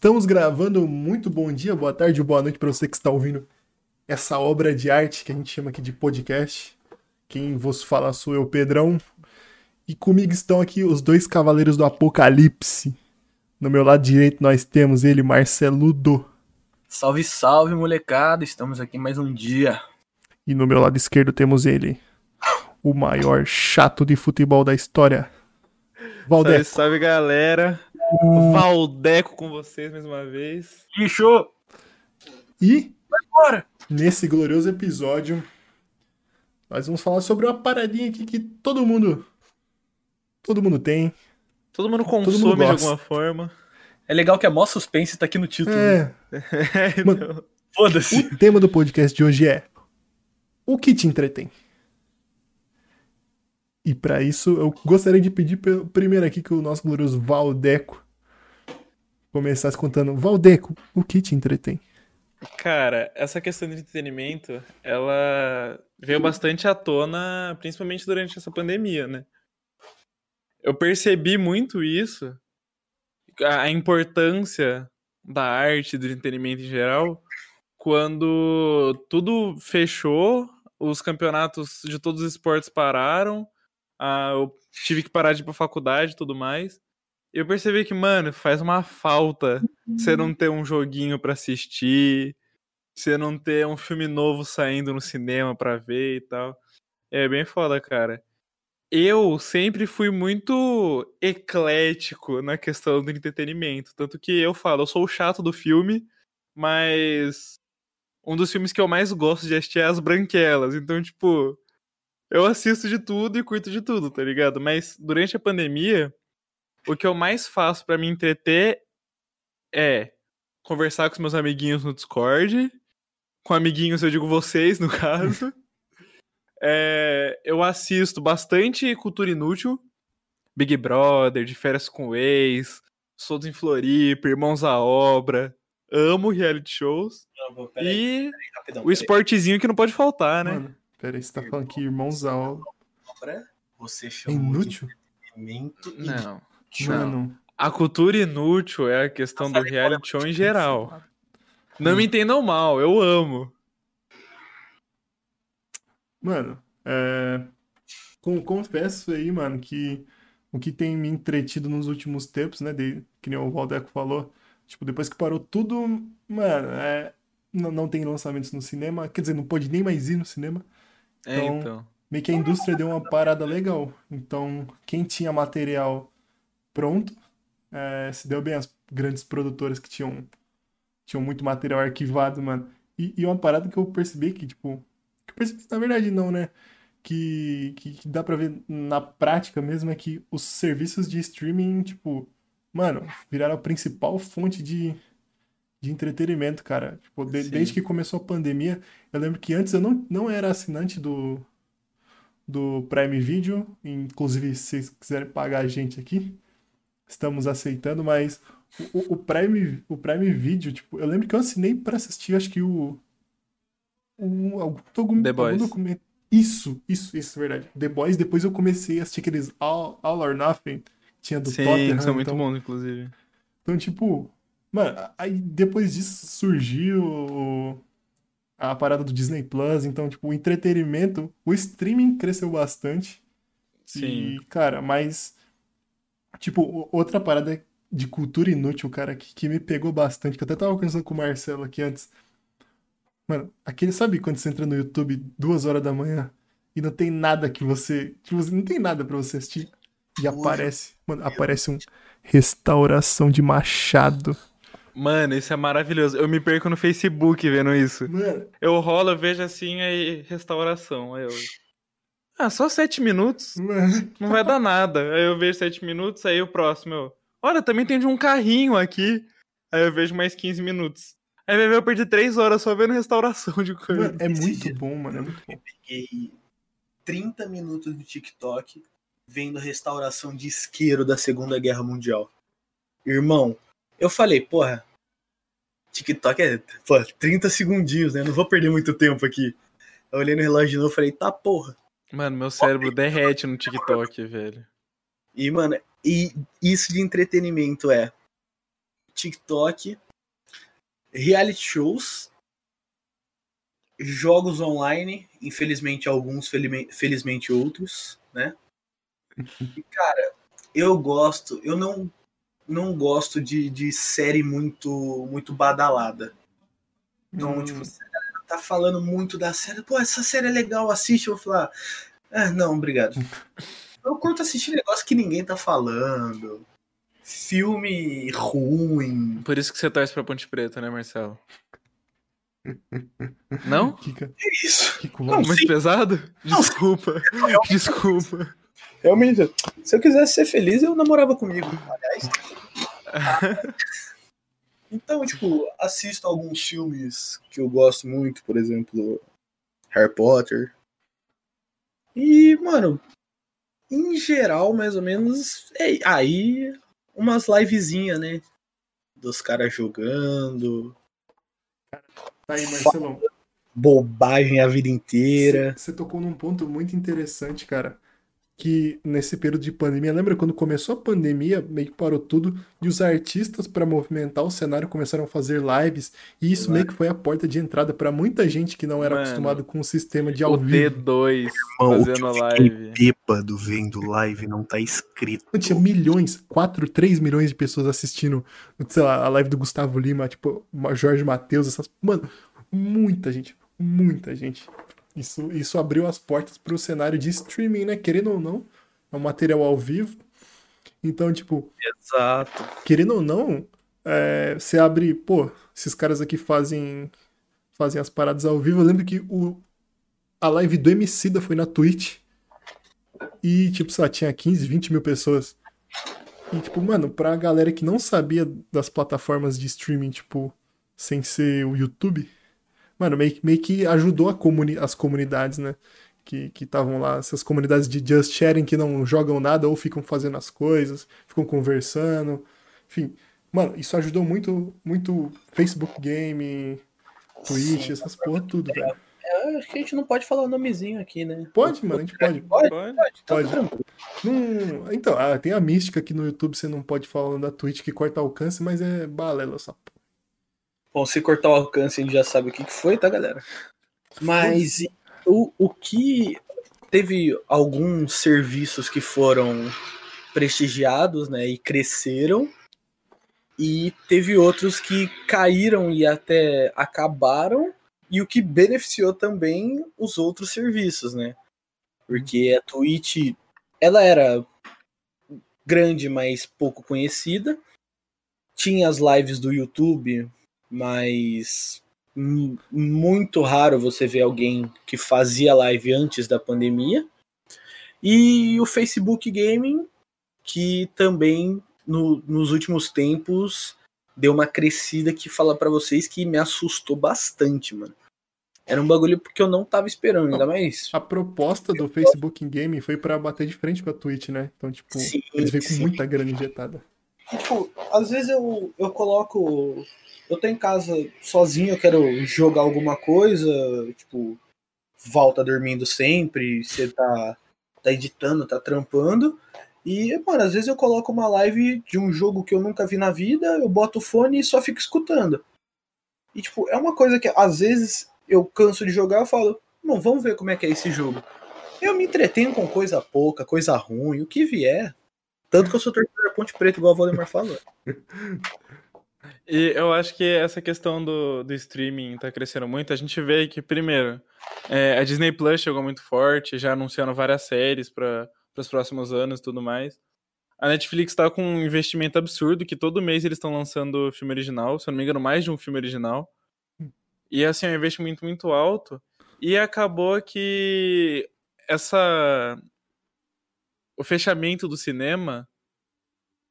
Estamos gravando. Muito bom dia, boa tarde, boa noite para você que está ouvindo essa obra de arte que a gente chama aqui de podcast. Quem vos fala sou eu, Pedrão. E comigo estão aqui os dois cavaleiros do Apocalipse. No meu lado direito nós temos ele, Marceludo. Salve, salve, molecada! Estamos aqui mais um dia. E no meu lado esquerdo temos ele, o maior chato de futebol da história. Valdeco. Salve, salve galera. Valdeco com vocês mais uma vez. Lixo! E Vai embora. nesse glorioso episódio, nós vamos falar sobre uma paradinha aqui que todo mundo. Todo mundo tem. Todo mundo consome todo mundo de alguma forma. É legal que a mó suspense tá aqui no título. É. Mano, Foda-se. O tema do podcast de hoje é: O que te entretém? E para isso, eu gostaria de pedir primeiro aqui que o nosso glorioso Valdeco começasse contando. Valdeco, o que te entretém? Cara, essa questão de entretenimento, ela veio bastante à tona, principalmente durante essa pandemia, né? Eu percebi muito isso, a importância da arte, do entretenimento em geral, quando tudo fechou, os campeonatos de todos os esportes pararam, eu tive que parar de ir pra faculdade e tudo mais. Eu percebi que, mano, faz uma falta você não ter um joguinho para assistir, você não ter um filme novo saindo no cinema pra ver e tal. É bem foda, cara. Eu sempre fui muito eclético na questão do entretenimento. Tanto que eu falo, eu sou o chato do filme, mas um dos filmes que eu mais gosto de assistir é As Branquelas. Então, tipo, eu assisto de tudo e curto de tudo, tá ligado? Mas durante a pandemia, o que eu mais faço para me entreter é conversar com os meus amiguinhos no Discord. Com amiguinhos, eu digo vocês, no caso. é, eu assisto bastante cultura inútil. Big Brother, de férias com ex, Soltos em Floripa, Irmãos à Obra. Amo reality shows. Não, e aí, rapidão, o esportezinho que não pode faltar, né? Mano, Peraí, você tá falando que irmãos à obra. Você chamou inútil? de Não. Não. A cultura inútil é a questão do reality show em geral. Não me entendam mal, eu amo. Mano, é... confesso aí, mano, que o que tem me entretido nos últimos tempos, né, de... que nem o Valdeco falou, tipo, depois que parou tudo, mano, é... não, não tem lançamentos no cinema, quer dizer, não pode nem mais ir no cinema. É, então, é, então. Meio que a indústria deu uma parada legal. Então, quem tinha material pronto, é, se deu bem as grandes produtoras que tinham, tinham muito material arquivado, mano. E, e uma parada que eu percebi que, tipo. Que eu percebi, na verdade, não, né? Que, que, que dá pra ver na prática mesmo é que os serviços de streaming, tipo, mano, viraram a principal fonte de, de entretenimento, cara. Tipo, de, desde que começou a pandemia, eu lembro que antes eu não, não era assinante do, do Prime Video. Inclusive, se vocês quiserem pagar a gente aqui, estamos aceitando, mas o, o, Prime, o Prime Video, tipo, eu lembro que eu assinei para assistir, acho que o. o algum, algum, The Boys. documento. Isso, isso, isso, é verdade. The Boys, depois eu comecei a assistir aqueles All, All or Nothing, tinha do Sim, Tottenham. que são muito então, bons, inclusive. Então, tipo, Mano, aí depois disso surgiu a parada do Disney Plus, então, tipo, o entretenimento, o streaming cresceu bastante. Sim. E, cara, mas. Tipo, outra parada de cultura inútil, cara, que, que me pegou bastante, que eu até tava conversando com o Marcelo aqui antes. Mano, aquele, sabe quando você entra no YouTube duas horas da manhã e não tem nada que você. Tipo, não tem nada para você assistir. E aparece. Mano, aparece um restauração de Machado. Mano, isso é maravilhoso. Eu me perco no Facebook vendo isso. Mano. Eu rolo, eu vejo assim, aí restauração. Aí eu. Ah, só sete minutos? Não vai dar nada. Aí eu vejo sete minutos, aí o próximo eu. Olha, também tem de um carrinho aqui. Aí eu vejo mais 15 minutos. Aí vai ver, eu perdi três horas só vendo restauração de coisa. Mano, é muito bom, mano. É muito bom. Eu peguei 30 minutos no TikTok vendo restauração de isqueiro da Segunda Guerra Mundial. Irmão, eu falei, porra, TikTok é pô, 30 segundinhos, né? Não vou perder muito tempo aqui. Eu olhei no relógio de novo e falei, tá porra. Mano, meu cérebro derrete no TikTok, velho. E, mano, e isso de entretenimento é. TikTok, reality shows, jogos online, infelizmente alguns, felizmente outros, né? E, cara, eu gosto, eu não não gosto de, de série muito muito badalada. Então, hum. tipo, a galera tá falando muito da série, pô, essa série é legal, assiste, eu vou falar, ah, não, obrigado. Eu curto assistir negócio que ninguém tá falando. Filme ruim. Por isso que você torce pra Ponte Preta, né, Marcelo? Não? Kika. É isso. Kiko, não, muito sim. pesado? Desculpa. Não, Desculpa. Realmente, se eu quisesse ser feliz, eu namorava comigo. Aliás. Então, tipo, assisto alguns filmes que eu gosto muito, por exemplo, Harry Potter. E, mano, em geral, mais ou menos, é aí umas livezinhas, né? Dos caras jogando. Tá aí, Marcelão. Bobagem a vida inteira. Você tocou num ponto muito interessante, cara que nesse período de pandemia, lembra quando começou a pandemia, meio que parou tudo, e os artistas para movimentar o cenário começaram a fazer lives, e isso meio que foi a porta de entrada para muita gente que não era Mano, acostumado com o sistema de ao o vivo. D2 Irmão, fazendo a live. bêbado vendo live não tá escrito. Tinha milhões, 4, 3 milhões de pessoas assistindo, sei lá, a live do Gustavo Lima, tipo, Jorge Matheus, essas, mano, muita gente, muita gente. Isso, isso abriu as portas para o cenário de streaming, né? Querendo ou não, é um material ao vivo. Então, tipo. Exato. Querendo ou não, é, você abre. Pô, esses caras aqui fazem fazem as paradas ao vivo. Eu lembro que o, a live do Emicida foi na Twitch. E, tipo, lá, tinha 15, 20 mil pessoas. E, tipo, mano, pra galera que não sabia das plataformas de streaming, tipo, sem ser o YouTube, mano, meio, meio que ajudou comuni as comunidades, né? Que estavam lá, essas comunidades de just sharing que não jogam nada ou ficam fazendo as coisas, ficam conversando. Enfim, mano, isso ajudou muito, muito Facebook Game, Twitch, Sim, essas porra tudo, velho. É, acho que a gente não pode falar o nomezinho aqui, né? Pode, mano, a gente pode. Pode, pode. pode. Então, pode. Hum, então, ah, tem a mística aqui no YouTube, você não pode falar da Twitch que corta alcance, mas é balela essa porra. Bom, se cortar o alcance, a gente já sabe o que, foi, tá, galera? Mas o, o que. Teve alguns serviços que foram prestigiados, né, e cresceram, e teve outros que caíram e até acabaram, e o que beneficiou também os outros serviços, né? Porque a Twitch, ela era grande, mas pouco conhecida. Tinha as lives do YouTube, mas muito raro você ver alguém que fazia live antes da pandemia. E o Facebook Gaming, que também no, nos últimos tempos deu uma crescida que fala para vocês que me assustou bastante, mano. Era um bagulho porque eu não tava esperando, ainda mais. A proposta do Facebook Gaming foi para bater de frente com a Twitch, né? Então, tipo, sim, eles veio com muita grana injetada. Tipo, às vezes eu, eu coloco eu tô em casa sozinho, eu quero jogar alguma coisa, tipo, volta dormindo sempre, você tá, tá editando, tá trampando. E, mano, às vezes eu coloco uma live de um jogo que eu nunca vi na vida, eu boto o fone e só fico escutando. E, tipo, é uma coisa que às vezes eu canso de jogar, eu falo, não, vamos ver como é que é esse jogo. Eu me entretenho com coisa pouca, coisa ruim, o que vier. Tanto que eu sou torcedor Ponte Preta, igual a Valdemar falou. E eu acho que essa questão do, do streaming tá crescendo muito. A gente vê que, primeiro, é, a Disney Plus chegou muito forte, já anunciando várias séries para os próximos anos e tudo mais. A Netflix tá com um investimento absurdo, que todo mês eles estão lançando filme original, se eu não me engano, mais de um filme original. E assim, é um investimento muito alto. E acabou que essa. O fechamento do cinema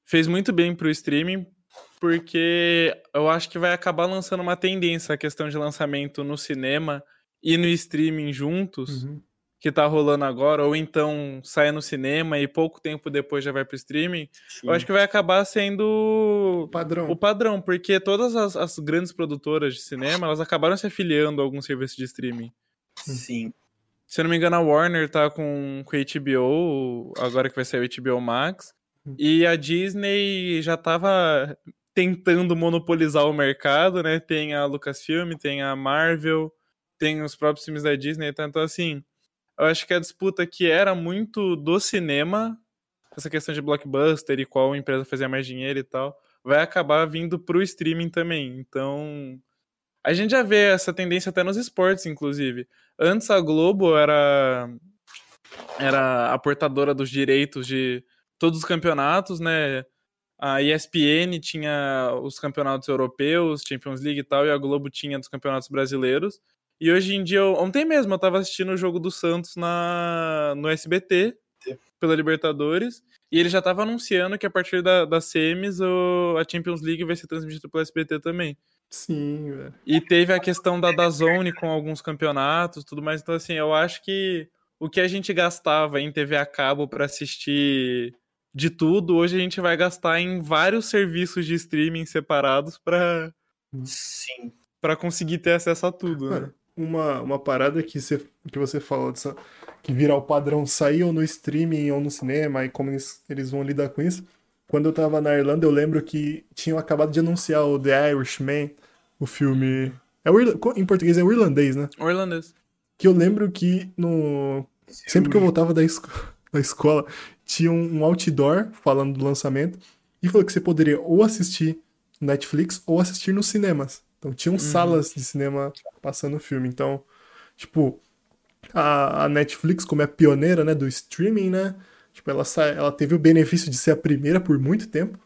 fez muito bem pro streaming, porque eu acho que vai acabar lançando uma tendência a questão de lançamento no cinema e no streaming juntos, uhum. que tá rolando agora, ou então sai no cinema e pouco tempo depois já vai pro streaming. Sim. Eu acho que vai acabar sendo o padrão, o padrão porque todas as, as grandes produtoras de cinema, elas acabaram se afiliando a algum serviço de streaming. Sim. Se eu não me engano, a Warner tá com, com a HBO, agora que vai sair o HBO Max. Uhum. E a Disney já tava tentando monopolizar o mercado, né? Tem a Lucasfilm, tem a Marvel, tem os próprios filmes da Disney, então, então assim, eu acho que a disputa que era muito do cinema, essa questão de blockbuster e qual empresa fazia mais dinheiro e tal, vai acabar vindo pro streaming também. Então, a gente já vê essa tendência até nos esportes, inclusive. Antes a Globo era era a portadora dos direitos de todos os campeonatos, né? A ESPN tinha os campeonatos europeus, Champions League e tal, e a Globo tinha dos campeonatos brasileiros. E hoje em dia, ontem mesmo, eu tava assistindo o jogo do Santos na, no SBT, pela Libertadores, e ele já tava anunciando que a partir da, das semis o, a Champions League vai ser transmitida pelo SBT também. Sim, velho. E teve a questão da Dazone com alguns campeonatos, tudo mais. Então, assim, eu acho que o que a gente gastava em TV a cabo para assistir de tudo, hoje a gente vai gastar em vários serviços de streaming separados para Sim. para conseguir ter acesso a tudo, né? Uma, uma parada que você, que você falou dessa, que virar o padrão sair ou no streaming ou no cinema e como eles, eles vão lidar com isso. Quando eu tava na Irlanda, eu lembro que tinham acabado de anunciar o The Irishman, o filme. É o irla- em português é o irlandês, né? O irlandês. Que eu lembro que no. Sempre que eu voltava da, esco- da escola, tinha um outdoor falando do lançamento e falou que você poderia ou assistir no Netflix ou assistir nos cinemas. Então tinham salas de cinema passando o filme. Então, tipo, a, a Netflix, como é pioneira, né, do streaming, né? Tipo, ela, sa- ela teve o benefício de ser a primeira por muito tempo.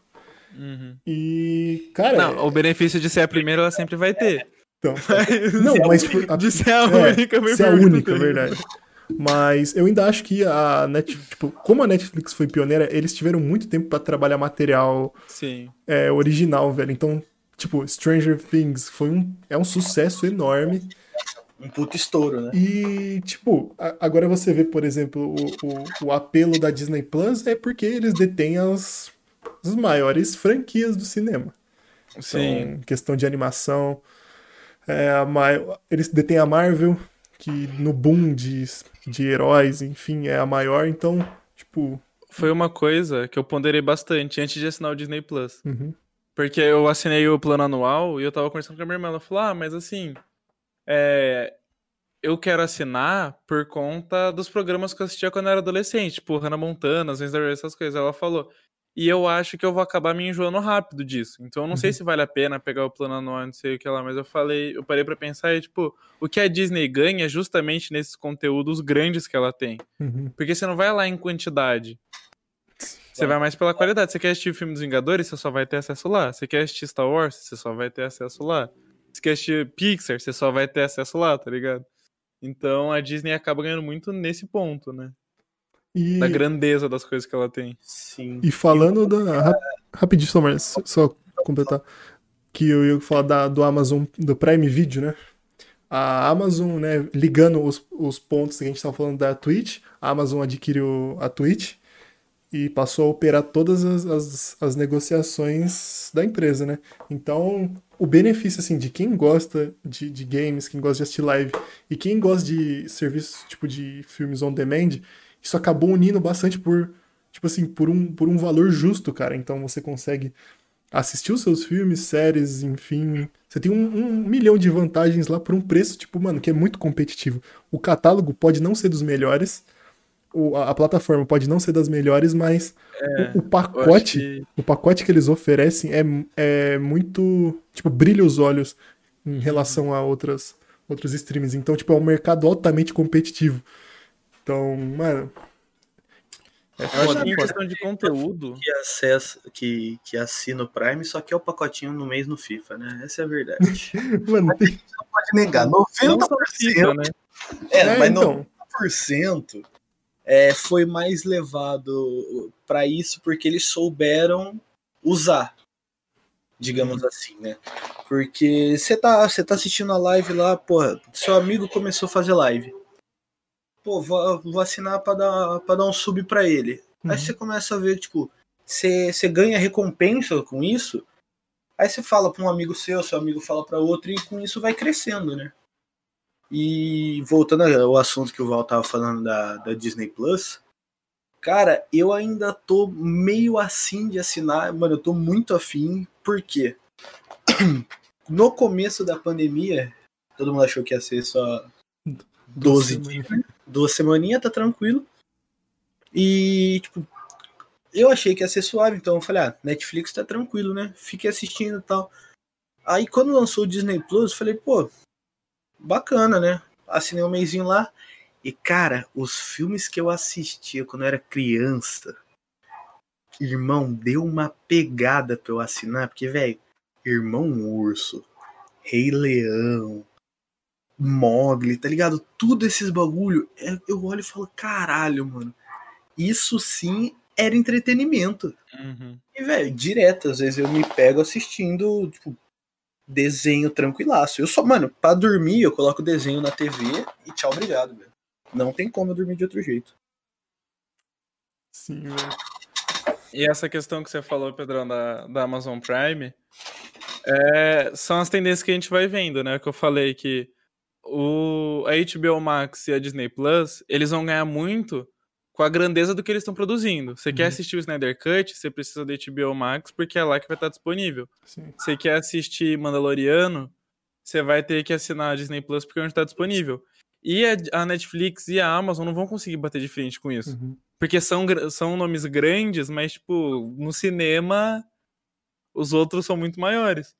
Uhum. E, cara, Não, o benefício de ser a primeira ela sempre vai ter. então, Não, mas tipo, a- de ser a é, única, foi ser a única, verdade. Mas eu ainda acho que a Netflix, tipo, como a Netflix foi pioneira, eles tiveram muito tempo pra trabalhar material Sim. é, original, velho. Então, tipo, Stranger Things foi um, é um sucesso enorme. Um puto estouro, né? E, tipo, agora você vê, por exemplo, o, o, o apelo da Disney Plus é porque eles detêm as, as maiores franquias do cinema. Sim. Então, questão de animação. é, a Ma- eles detêm a Marvel, que no boom de, de heróis, enfim, é a maior. Então, tipo. Foi uma coisa que eu ponderei bastante antes de assinar o Disney Plus. uhum, Porque eu assinei o plano anual e eu tava conversando com a minha irmã. Ela falou: Ah, mas assim. É, eu quero assinar por conta dos programas que eu assistia quando eu era adolescente, tipo Hannah Montana, as essas coisas. Ela falou. E eu acho que eu vou acabar me enjoando rápido disso. Então eu não sei se vale a pena pegar o plano anual, não sei o que lá, mas eu falei, eu parei pra pensar e, tipo, o que a Disney ganha é justamente nesses conteúdos grandes que ela tem. uhum. Porque você não vai lá em quantidade. Você vai mais pela qualidade. Você quer assistir o filme dos Vingadores, você só vai ter acesso lá. Você quer assistir Star Wars, você só vai ter acesso lá. Assistir Pixar, você só vai ter acesso lá, tá ligado? Então a Disney acaba ganhando muito nesse ponto, né? E, Da grandeza das coisas que ela tem. Sim. e falando da. rap- Rapidinho, só, só completar. Que eu ia falar da, do Amazon, do Prime Video, né? A Amazon, né, ligando os, os pontos que a gente estava falando da Twitch, a Amazon adquiriu a Twitch e passou a operar todas as, as, as negociações da empresa, né? Então, o benefício, assim, de quem gosta de, de games, quem gosta de assistir live e quem gosta de serviços, tipo, de filmes on demand, isso acabou unindo bastante por, tipo assim, por um, por um valor justo, cara. Então, você consegue assistir os seus filmes, séries, enfim. Você tem um, um milhão de vantagens lá por um preço, tipo, mano, que é muito competitivo. O catálogo pode não ser dos melhores, o- a, a plataforma pode não ser das melhores, mas o, o É, Eu acho pacote, que- o pacote que eles oferecem é, é muito, tipo, brilha os olhos em relação a outras, outros streams. Então, tipo, é um mercado altamente competitivo. Então, mano. É Eu acho que foda, em foda. questão de conteúdo. Que, acessa, que, que assina o Prime, só que é o pacotinho no mês no FIFA, né? Essa é a verdade. Mano, tem- Pode negar, Não 90%. só FIFA, né? É, é, mas então. 90% é, foi mais levado pra isso porque eles souberam usar, digamos assim, né? Porque você tá, tá assistindo a live lá, porra, seu amigo começou a fazer live. Pô, vou, vou assinar pra dar, pra dar um sub pra ele. Aí Uhum. você começa a ver, tipo, você ganha recompensa com isso. Aí você fala pra um amigo seu, seu amigo fala pra outro, e com isso vai crescendo, né? E voltando ao assunto que o Val tava falando da, da Disney Plus, cara, eu ainda tô meio assim de assinar, mano, eu tô muito afim, Por quê? No começo da pandemia, todo mundo achou que ia ser só 12 dias, né? duas semaninhas, tá tranquilo. E, tipo, eu achei que ia ser suave, então eu falei, ah, Netflix tá tranquilo, né? Fiquei assistindo e tal. Aí quando lançou o Disney Plus, eu falei, pô, bacana, né? Assinei um mêsinho lá. E, cara, os filmes que eu assistia quando eu era criança, irmão, deu uma pegada pra eu assinar, porque, velho, Irmão Urso, Rei Leão, Mogli, tá ligado? Tudo esses bagulho, é, eu olho e falo, caralho, mano, isso sim era entretenimento. Uhum. E, velho, direto, às vezes eu me pego assistindo, tipo, desenho tranquilaço. Eu só, mano, pra dormir eu coloco o desenho na TV e tchau, obrigado, velho. Não tem como eu dormir de outro jeito. Sim, velho. E essa questão que você falou, Pedrão, da, da Amazon Prime, é, são as tendências que a gente vai vendo, né? Que eu falei que o, a HBO Max e a Disney Plus, eles vão ganhar muito com a grandeza do que eles estão produzindo. Você quer Uhum. assistir o Snyder Cut, você precisa da HBO Max, porque é lá que vai estar disponível. Sim. Você quer assistir Mandaloriano, você vai ter que assinar a Disney Plus porque é onde está disponível. E a, Netflix e a Amazon não vão conseguir bater de frente com isso. Uhum. Porque são, são nomes grandes, mas, tipo, no cinema, os outros são muito maiores.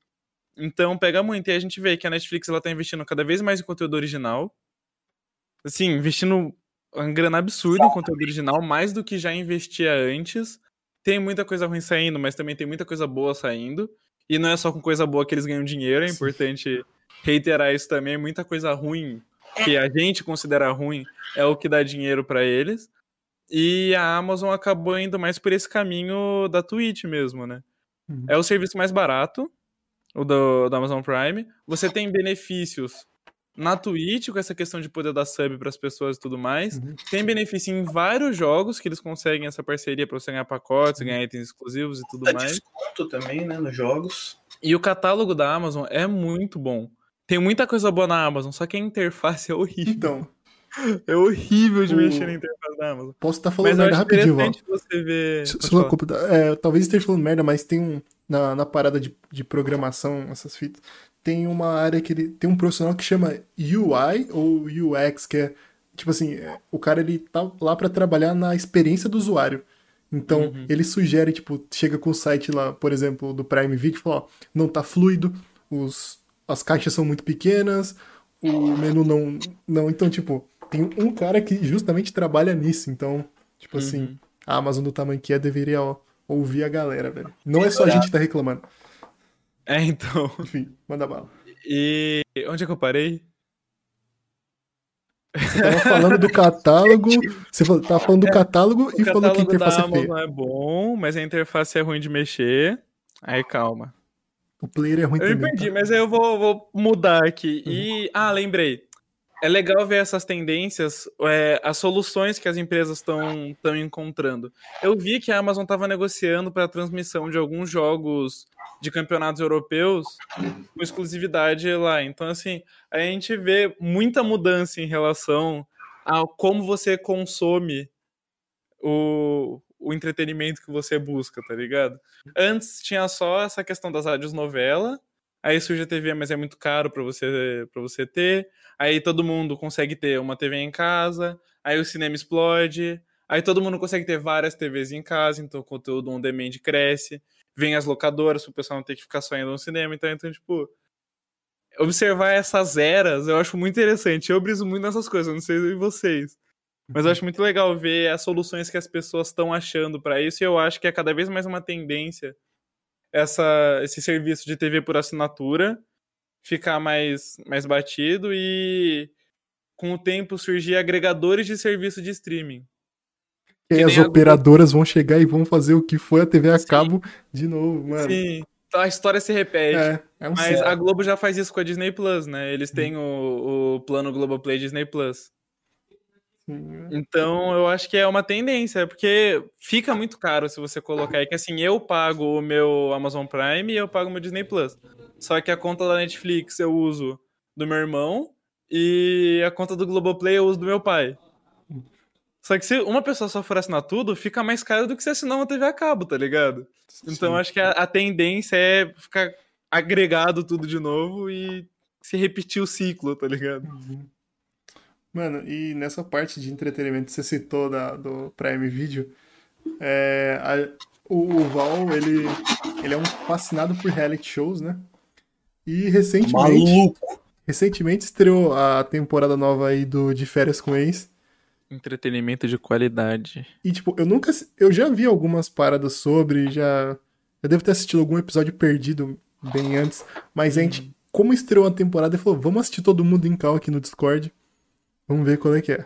Então, pega muito. E a gente vê que a Netflix, ela tá investindo cada vez mais em conteúdo original. Assim, investindo uma grana absurda em conteúdo original, mais do que já investia antes. Tem muita coisa ruim saindo, mas também tem muita coisa boa saindo. E não é só com coisa boa que eles ganham dinheiro, é Sim. importante reiterar isso também. Muita coisa ruim, que a gente considera ruim, é o que dá dinheiro pra eles. E a Amazon acabou indo mais por esse caminho da Twitch mesmo, né? Uhum. É o serviço mais barato, o do, do Amazon Prime. Você tem benefícios na Twitch, com essa questão de poder dar sub para as pessoas e tudo mais. Uhum. Tem benefício em vários jogos que eles conseguem essa parceria para você ganhar pacotes, ganhar itens exclusivos e tudo Dá mais. desconto também, né, nos jogos. E o catálogo da Amazon é muito bom. Tem muita coisa boa na Amazon, só que a interface é horrível. Então, É horrível de O- mexer na interface da Amazon. posso estar falando Mas merda rapidinho, Val. você ver. Se- falar. culpa- é, talvez esteja falando merda, mas tem um. Na, na parada de, de programação, essas fitas, tem uma área que ele. Tem um profissional que chama UI ou UX, que é. Tipo assim, é, o cara ele tá lá pra trabalhar na experiência do usuário. Então, Uhum. ele sugere, tipo, chega com o site lá, por exemplo, do Prime Video e fala, ó, não tá fluido, os, as caixas são muito pequenas, o menu não, não. Então, tipo, tem um cara que justamente trabalha nisso. Então, tipo assim, Uhum. a Amazon do tamanho que é deveria ó, ouvir a galera, velho. Não é só a gente que tá reclamando. É, então. Enfim, manda bala. E onde é que eu parei? Você tava falando do catálogo, você tava falando do catálogo e É, falou que a interface é feia. É bom, mas a interface é ruim de mexer. Aí calma. O player é ruim Eu também. perdi, tá? mas aí eu vou, vou mudar aqui. Uhum. E. Ah, lembrei. É legal ver essas tendências, é, as soluções que as empresas estão encontrando. Eu vi que a Amazon estava negociando para a transmissão de alguns jogos de campeonatos europeus com exclusividade lá. Então, assim, a gente vê muita mudança em relação a como você consome o, o entretenimento que você busca, tá ligado? Antes tinha só essa questão das rádios novela, aí surge a TV, mas é muito caro para você para você ter. Aí todo mundo consegue ter uma TV em casa, aí o cinema explode, aí todo mundo consegue ter várias TVs em casa, então o conteúdo on demand cresce. Vem as locadoras, o pessoal não ter que ficar só indo no cinema, então, então tipo, observar essas eras eu acho muito interessante. Eu briso muito nessas coisas, não sei vocês. Mas eu acho muito legal ver as soluções que as pessoas estão achando para isso, e eu acho que é cada vez mais uma tendência essa, esse serviço de TV por assinatura ficar mais, mais batido e com o tempo surgir agregadores de serviço de streaming. E as operadoras vão chegar e vão fazer o que foi a TV a Sim. cabo de novo, mano. Sim, então a história se repete. É, é um Mas ciclo. a Globo já faz isso com a Disney Plus, né? Eles têm o, o plano Globoplay Disney Plus. Então, eu acho que é uma tendência, porque fica muito caro se você colocar aí que assim, eu pago o meu Amazon Prime e eu pago o meu Disney Plus. Só que a conta da Netflix eu uso do meu irmão e a conta do Globoplay eu uso do meu pai. Só que se uma pessoa só for assinar tudo, fica mais caro do que se assinar uma TV a cabo, tá ligado? Então Sim. acho que a, a tendência é ficar agregado tudo de novo e se repetir o ciclo, tá ligado? Uhum. Mano, e nessa parte de entretenimento que você citou da, do Prime Video, é, a- o, o Val, ele, ele é um fascinado por reality shows, né? E recentemente, Maluco. recentemente estreou a temporada nova aí do De Férias com Ex. Entretenimento de qualidade. E, tipo, eu nunca. Eu já vi algumas paradas sobre, já. Eu devo ter assistido algum episódio perdido bem antes. Mas a gente, como estreou a temporada, ele falou: vamos assistir todo mundo em cal aqui no Discord. Vamos ver qual é que é.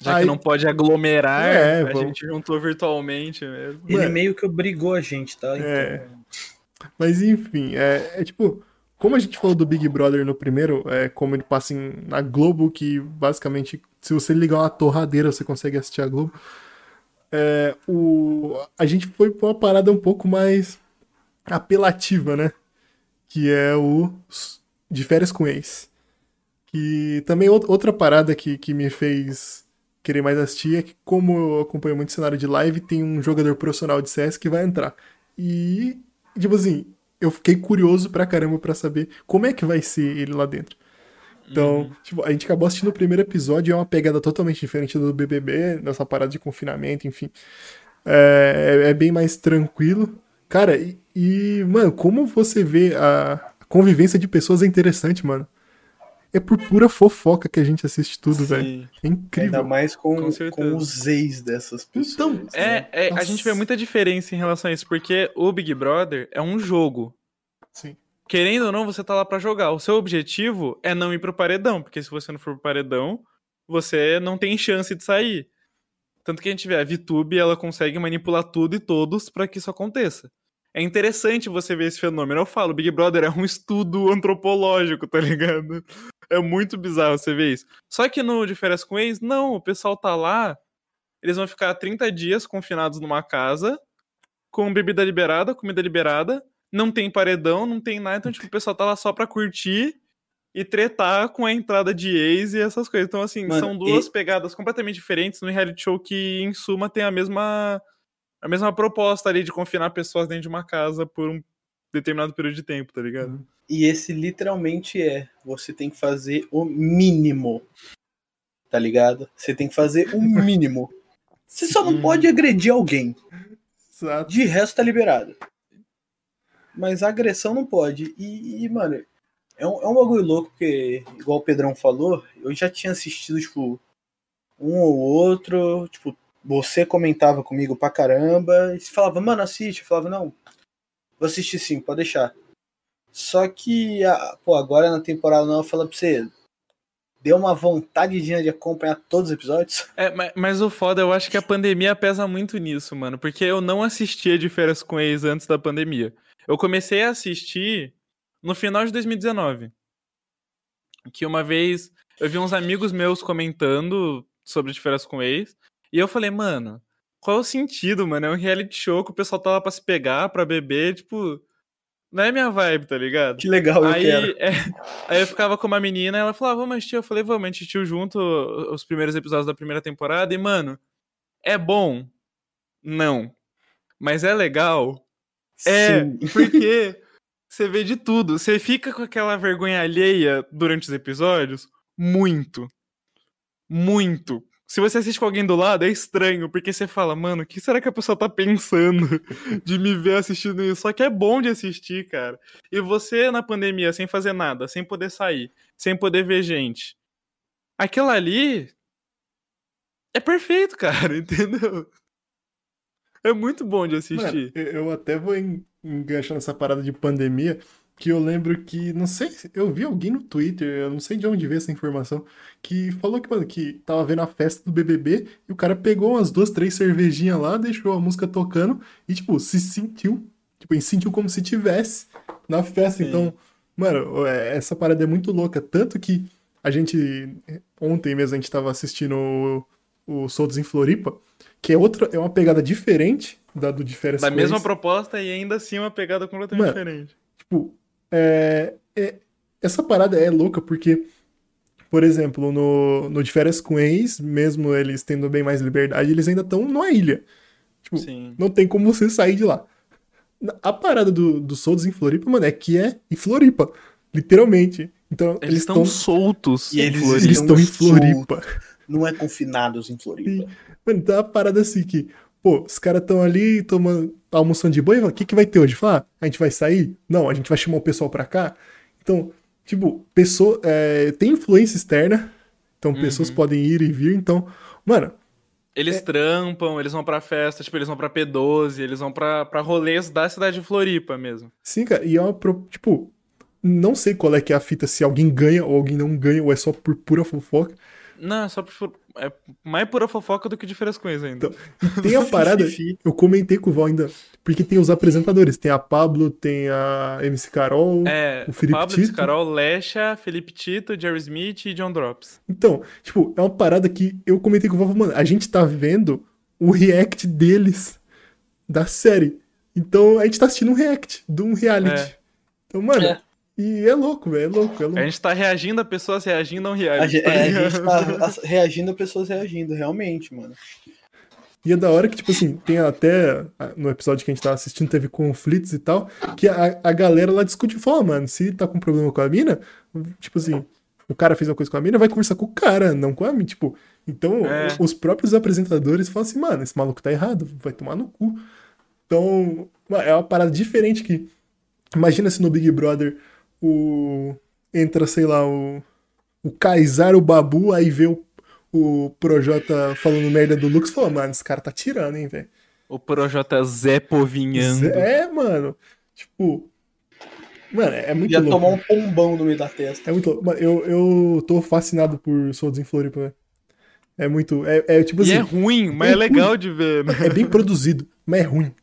Já Aí- que não pode aglomerar, É, a vamos- gente juntou virtualmente mesmo. Ele meio que obrigou a gente, tá? Então, É. Mas enfim, é, é tipo. Como a gente falou do Big Brother no primeiro, é como ele passa em, na Globo, que basicamente, se você ligar uma torradeira, você consegue assistir a Globo. É, o, a gente foi pra uma parada um pouco mais apelativa, né? Que é o De Férias com Ex. Que também out- outra parada que, que me fez querer mais assistir é que, como eu acompanho muito cenário de live, tem um jogador profissional de CS que vai entrar. E, tipo assim, eu fiquei curioso pra caramba pra saber como é que vai ser ele lá dentro. Então, tipo, a gente acabou assistindo o primeiro episódio e é uma pegada totalmente diferente do BBB, nessa parada de confinamento, enfim. É, é bem mais tranquilo. Cara, e, e, mano, como você vê a convivência de pessoas é interessante, mano. É por pura fofoca que a gente assiste tudo, velho. É Ainda incrível. mais com, Com com, os ex dessas pessoas. Então, né? É, é, a gente vê muita diferença em relação a isso, porque o Big Brother é um jogo. Sim. Querendo ou não, você tá lá pra jogar. O seu objetivo é não ir pro paredão, porque se você não for pro paredão, você não tem chance de sair. Tanto que a gente vê a VTube, ela consegue manipular tudo e todos pra que isso aconteça. É interessante você ver esse fenômeno. Eu falo, Big Brother é um estudo antropológico, tá ligado? É muito bizarro você ver isso. Só que no De Férias com Ex, não, o pessoal tá lá, eles vão ficar 30 dias confinados numa casa, com bebida liberada, comida liberada, não tem paredão, não tem nada, então tipo, o pessoal tá lá só pra curtir e tretar com a entrada de ex e essas coisas. Então, assim, Mano, são duas pegadas completamente diferentes no reality show que, em suma, tem a mesma, a mesma proposta ali de confinar pessoas dentro de uma casa por um determinado período de tempo, tá ligado? E esse literalmente é: você tem que fazer o mínimo. Tá ligado? Você tem que fazer o mínimo. Você só não pode agredir alguém. Exato. De resto tá liberado. Mas a agressão não pode. E, e, mano, é um, é um bagulho louco, porque, igual o Pedrão falou, eu já tinha assistido, tipo, um ou outro. Tipo, você comentava comigo pra caramba. E você falava, mano, assiste. Eu falava, não, vou assistir sim, pode deixar. Só que, pô, agora na temporada nova, eu falo pra você, deu uma vontadezinha de acompanhar todos os episódios. É, mas, mas o foda, eu acho que a pandemia pesa muito nisso, mano. Porque eu não assistia de férias com ex antes da pandemia. Eu comecei a assistir no final de 2019. Que uma vez eu vi uns amigos meus comentando sobre de férias com ex. E eu falei, mano, qual é o sentido, mano? É um reality show que o pessoal tá lá pra se pegar, pra beber, tipo. Não é minha vibe, tá ligado? Que legal, eu aí, quero. é, aí eu ficava com uma menina, ela falava, vamos assistir. Eu falei, vamos, a gente assistiu junto os primeiros episódios da primeira temporada. E, mano, é bom? Não. Mas é legal? É, Sim. porque você vê de tudo. Você fica com aquela vergonha alheia durante os episódios? Muito. Muito. Se você assiste com alguém do lado, é estranho, porque você fala, mano, o que será que a pessoa tá pensando de me ver assistindo isso? Só que é bom de assistir, cara. E você na pandemia, sem fazer nada, sem poder sair, sem poder ver gente. Aquilo ali é perfeito, cara, entendeu? É muito bom de assistir. Mano, eu até vou en- enganchar nessa parada de pandemia, que eu lembro que, não sei, se- eu vi alguém no Twitter, eu não sei de onde veio essa informação, que falou que, mano, que tava vendo a festa do BBB e o cara pegou umas duas, três cervejinhas lá, deixou a música tocando e, tipo, se sentiu, tipo, ele sentiu como se tivesse na festa. Sim. Então, mano, é- essa parada é muito louca. Tanto que a gente, ontem mesmo, a gente tava assistindo o, o Soltos em Floripa, que é outra, é uma pegada diferente da do de férias Da mesma proposta e ainda assim uma pegada completamente Mano, diferente. Tipo, é, é- essa parada é louca porque por exemplo, no, no De Férias com Ex, mesmo eles tendo bem mais liberdade, eles ainda estão numa ilha. Tipo, Sim. não tem como você sair de lá. A parada do, do Soldos em Floripa, mano, é que é em Floripa. Literalmente. Então, Eles estão soltos. E em eles- Floripa. eles estão em Floripa. Não é confinados em Floripa. Mano, tá uma parada assim que, pô, os caras estão ali tomando, almoçando de fala, o que, que vai ter hoje? Fala, ah, a gente vai sair? Não, a gente vai chamar o pessoal pra cá. Então, tipo, pessoa, é, tem influência externa, então pessoas podem ir e vir, então, mano, Eles É. trampam, eles vão pra festa, tipo, eles vão pra P12, eles vão pra, pra rolês da cidade de Floripa mesmo. sim, cara, e é uma, tipo, não sei qual é que é a fita, se alguém ganha ou alguém não ganha, ou é só por pura fofoca. Não, é só por, é mais pura fofoca do que diferenças coisas ainda. Então, tem a parada, eu comentei com o Val ainda, porque tem os apresentadores, tem a Pablo, tem a MC Carol, é, o Felipe Pablo, Tito. Carol, Lecha, Felipe Tito, Jerry Smith e John Drops. Então, tipo, é uma parada que eu comentei com o Vovó, mano, a gente tá vendo o react deles da série. Então, a gente tá assistindo um react de um reality. É. Então, mano, É. e é louco, velho, é louco, é louco. A gente tá reagindo a pessoas reagindo a um A gente, tá é, a gente tá as- reagindo a pessoas reagindo, realmente, mano. E é da hora que, tipo assim, tem até no episódio que a gente tava assistindo, teve conflitos e tal, que a, a galera lá discute e fala, "Ó, mano, se tá com problema com a mina, tipo assim, o cara fez uma coisa com a mina, vai conversar com o cara, não com a mina, tipo, então É. os próprios apresentadores falam assim, mano, esse maluco tá errado, vai tomar no cu. Então, é uma parada diferente que, imagina se no Big Brother o entra, sei lá, o o Kaysar, o Babu, aí vê o, o Projota falando merda do Lux e fala, mano, esse cara tá tirando, hein, velho. O Projota Zé Povinhando. É, mano. Tipo. Mano, é muito Ia louco. tomar um pombão no meio da testa. É muito louco. Mano, eu, eu tô fascinado por Soldos em Floripa, velho. É muito. É, é tipo E assim. é ruim, mas é, é legal de ver, né? É bem produzido, mas é ruim.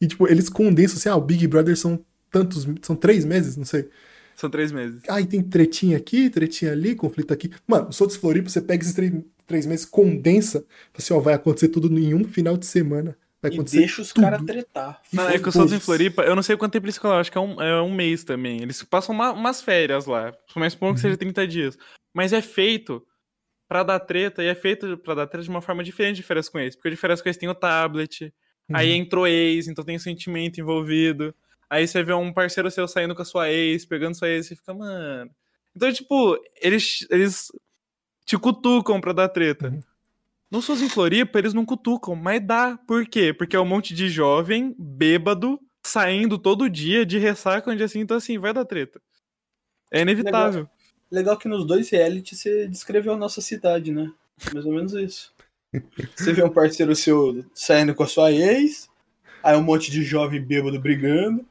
E, tipo, eles condensam assim, ah, o Big Brother são tantos. São três meses, não sei. São três meses. Ah, e tem tretinha aqui, tretinha ali, conflito aqui. Mano, os outros Floripa, você pega esses três, três meses, condensa, assim, ó, vai acontecer tudo em um final de semana. Vai E acontecer deixa os caras tretar. Não, é que os Soltos em Floripa, eu não sei quanto tempo eles ficam lá, acho que é um, é um mês também. Eles passam uma- umas férias lá, mas supongo que Uhum. seja 30 dias. Mas é feito pra dar treta, e é feito pra dar treta de uma forma diferente de férias com eles. Porque de férias com eles tem o tablet, aí Uhum. entrou ex, então tem sentimento envolvido. Aí você vê um parceiro seu saindo com a sua ex, pegando sua ex, e fica, mano. Então, tipo, eles, eles te cutucam pra dar treta. Uhum. Nos seus em Floripa, eles não cutucam, mas dá. Por quê? Porque é um monte de jovem, bêbado, saindo todo dia de ressaca onde assim, então assim, vai dar treta. É inevitável. Legal que nos dois reality você descreveu a nossa cidade, né? Mais ou menos isso. Você vê um parceiro seu saindo com a sua ex, aí um monte de jovem bêbado brigando.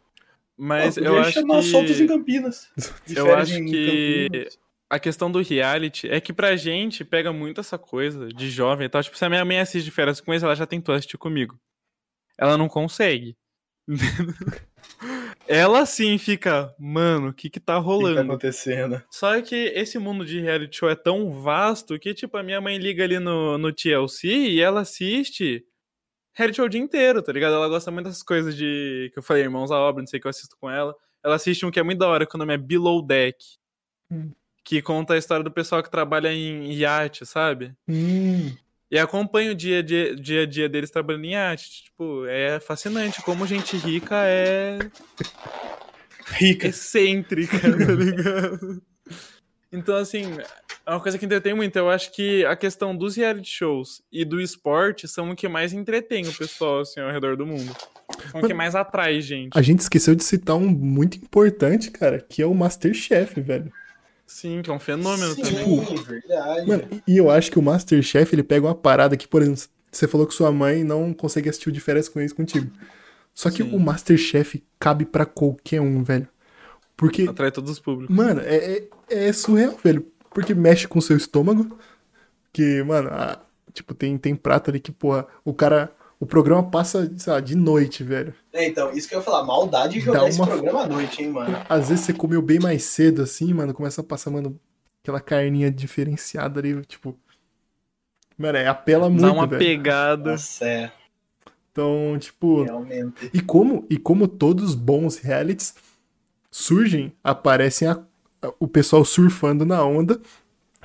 Mas eu podia acho chamar Soltos em que Campinas. Eu acho que- Campinas. a questão do reality é que pra gente pega muito essa coisa de jovem e tal. Tipo, se a minha mãe assiste de férias com eles, ela já tentou assistir comigo. Ela não consegue. ela sim fica, mano, o que que tá O que tá rolando? acontecendo? Só que esse mundo de reality show é tão vasto que, tipo, a minha mãe liga ali no, no TLC e ela assiste reality show o dia inteiro, tá ligado? Ela gosta muito dessas coisas de. que eu falei, Irmãos à Obra, não sei o que eu assisto com ela. Ela assiste um que é muito da hora, que o nome é Below Deck. Hum. Que conta a história do pessoal que trabalha em iate, sabe? Hum, E acompanha o dia a dia, dia, a dia deles trabalhando em iate. Tipo, é fascinante como gente rica é Rica. excêntrica, tá ligado? Então, assim, é uma coisa que entretém muito. Eu acho que a questão dos reality shows e do esporte são o que mais entretém o pessoal, assim, ao redor do mundo. São o que mais atrai gente. a gente esqueceu de citar um muito importante, cara, que é o Masterchef, velho. Sim, que é um fenômeno Sim, também. verdade. Mano, e eu acho que o Masterchef, ele pega uma parada que, por exemplo, você falou que sua mãe não consegue assistir o de férias com eles contigo. Só que Sim. o Masterchef cabe pra qualquer um, velho. Porque, Atrai todos os públicos. mano, é, é, é surreal, velho. Porque mexe com o seu estômago. Que, mano, a- tipo, tem, tem prato ali que, porra, o cara. O programa passa, sei lá, de noite, velho. É, então, isso que eu ia falar, maldade de jogar Dá esse uma- programa à noite, hein, mano. Às vezes você comeu bem mais cedo, assim, mano, começa a passar, mano, aquela carninha diferenciada ali, tipo. Mano, é, apela muito, Dá uma velho. pegada. Nossa, é, Então, tipo. realmente. E como, e como todos os bons realities surgem, aparecem a- a- o pessoal surfando na onda.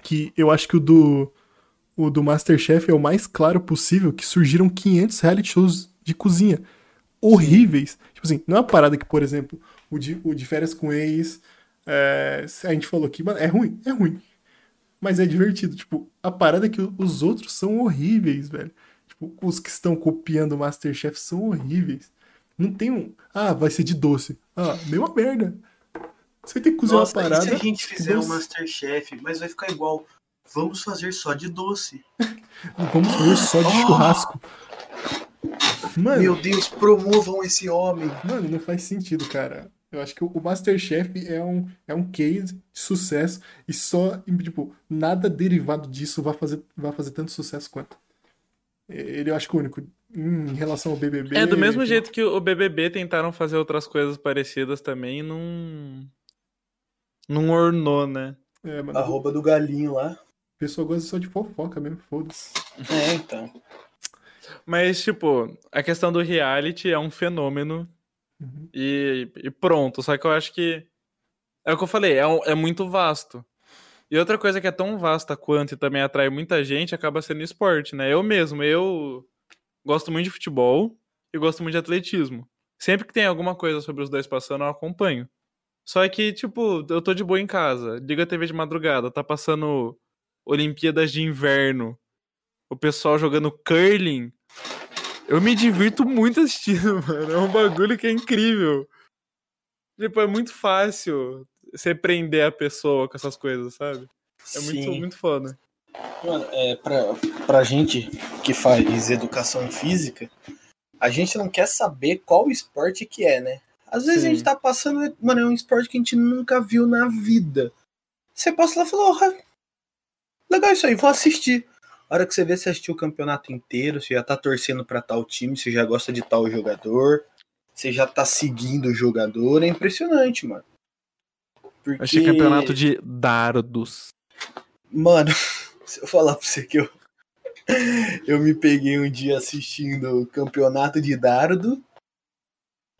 que eu acho que o do o do Masterchef é o mais claro possível que surgiram 500 reality shows de cozinha horríveis. Tipo assim, não é uma parada que, por exemplo, o de, o de férias com ex, é, a gente falou aqui, mano, é ruim, é ruim. Mas é divertido. Tipo, a parada é que os outros são horríveis, velho. Tipo, os que estão copiando o Masterchef são horríveis. Não tem um. Ah, vai ser de doce. Ah, mesma merda. Você ter que cozinhar Nossa, uma parada. se a gente fizer doce? um Masterchef, mas vai ficar igual. Vamos fazer só de doce. Vamos comer só de Oh! churrasco. Mano, Meu Deus, promovam esse homem. mano, não faz sentido, cara. Eu acho que o Masterchef é um, é um case de sucesso e só, tipo, nada derivado disso vai fazer, vai fazer tanto sucesso quanto. Ele eu acho que é o único. Em relação ao BBB. É do mesmo jeito que o BBB tentaram fazer outras coisas parecidas também e não. Não ornou, né? É, mano, Arroba do galinho lá. a pessoa gosta só de fofoca mesmo, foda-se. É, então. Mas, tipo, a questão do reality é um fenômeno Uhum. e, e pronto. Só que eu acho que. É o que eu falei, é, um- é muito vasto. E outra coisa que é tão vasta quanto e também atrai muita gente acaba sendo esporte, né? Eu mesmo, eu gosto muito de futebol e gosto muito de atletismo. Sempre que tem alguma coisa sobre os dois passando, eu acompanho. Só que, tipo, eu tô de boa em casa, liga a TV de madrugada, tá passando Olimpíadas de Inverno, o pessoal jogando curling. Eu me divirto muito assistindo, mano. É um bagulho que é incrível. Tipo, é muito fácil você prender a pessoa com essas coisas, sabe? É muito, Sim. muito foda. Mano, é, pra, pra gente que faz educação física, a gente não quer saber qual esporte que é, né? Às vezes Sim. a gente tá passando, mano, é um esporte que a gente nunca viu na vida. Você passa lá e fala, "Oh, legal isso aí, vou assistir. A hora que você vê, você assistiu o campeonato inteiro, você já tá torcendo pra tal time, você já gosta de tal jogador, você já tá seguindo o jogador, é impressionante, mano. Porque... Achei campeonato de dardos. Mano, se eu falar pra você que eu. Eu me peguei um dia assistindo o campeonato de dardo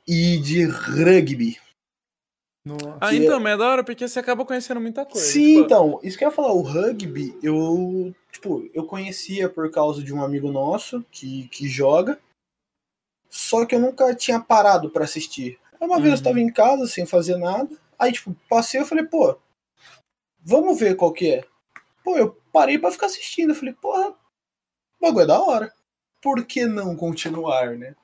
e de rugby. Nossa. Ah, Que então, mas é da hora porque você acaba conhecendo muita coisa. Sim, Tipo, então, isso que eu ia falar, o rugby, eu, tipo, eu conhecia por causa de um amigo nosso que, que joga, só que eu nunca tinha parado pra assistir. Uma vez eu Uhum. tava em casa sem fazer nada, aí, tipo, passei eu falei, pô, vamos ver qual que é. Pô, eu parei pra ficar assistindo, eu falei, porra, o bagulho é da hora. Por que não continuar, né?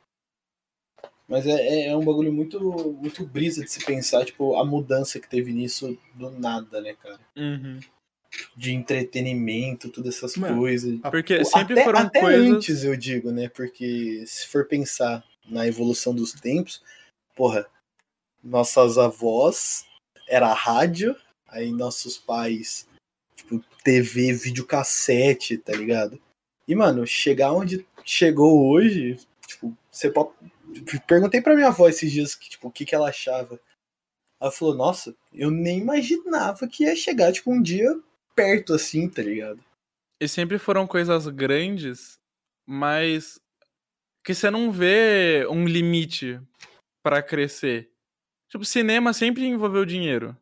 Mas é, é- é um bagulho muito, muito brisa de se pensar, tipo, a mudança que teve nisso do nada, né, cara? Uhum. de entretenimento, todas essas Mano, coisas. Porque Pô, sempre até, foram até coisas. antes, eu digo, né? Porque se for pensar na evolução dos tempos, porra, nossas avós era rádio, aí nossos pais, tipo, TV, videocassete, tá ligado? E, mano, chegar onde chegou hoje, tipo, você pode. Perguntei pra minha avó esses dias que, tipo, o que, que ela achava. Ela falou, nossa, eu nem imaginava que ia chegar, tipo, um dia perto assim, tá ligado? E sempre foram coisas grandes, mas que você não vê um limite pra crescer. Tipo, cinema sempre envolveu dinheiro.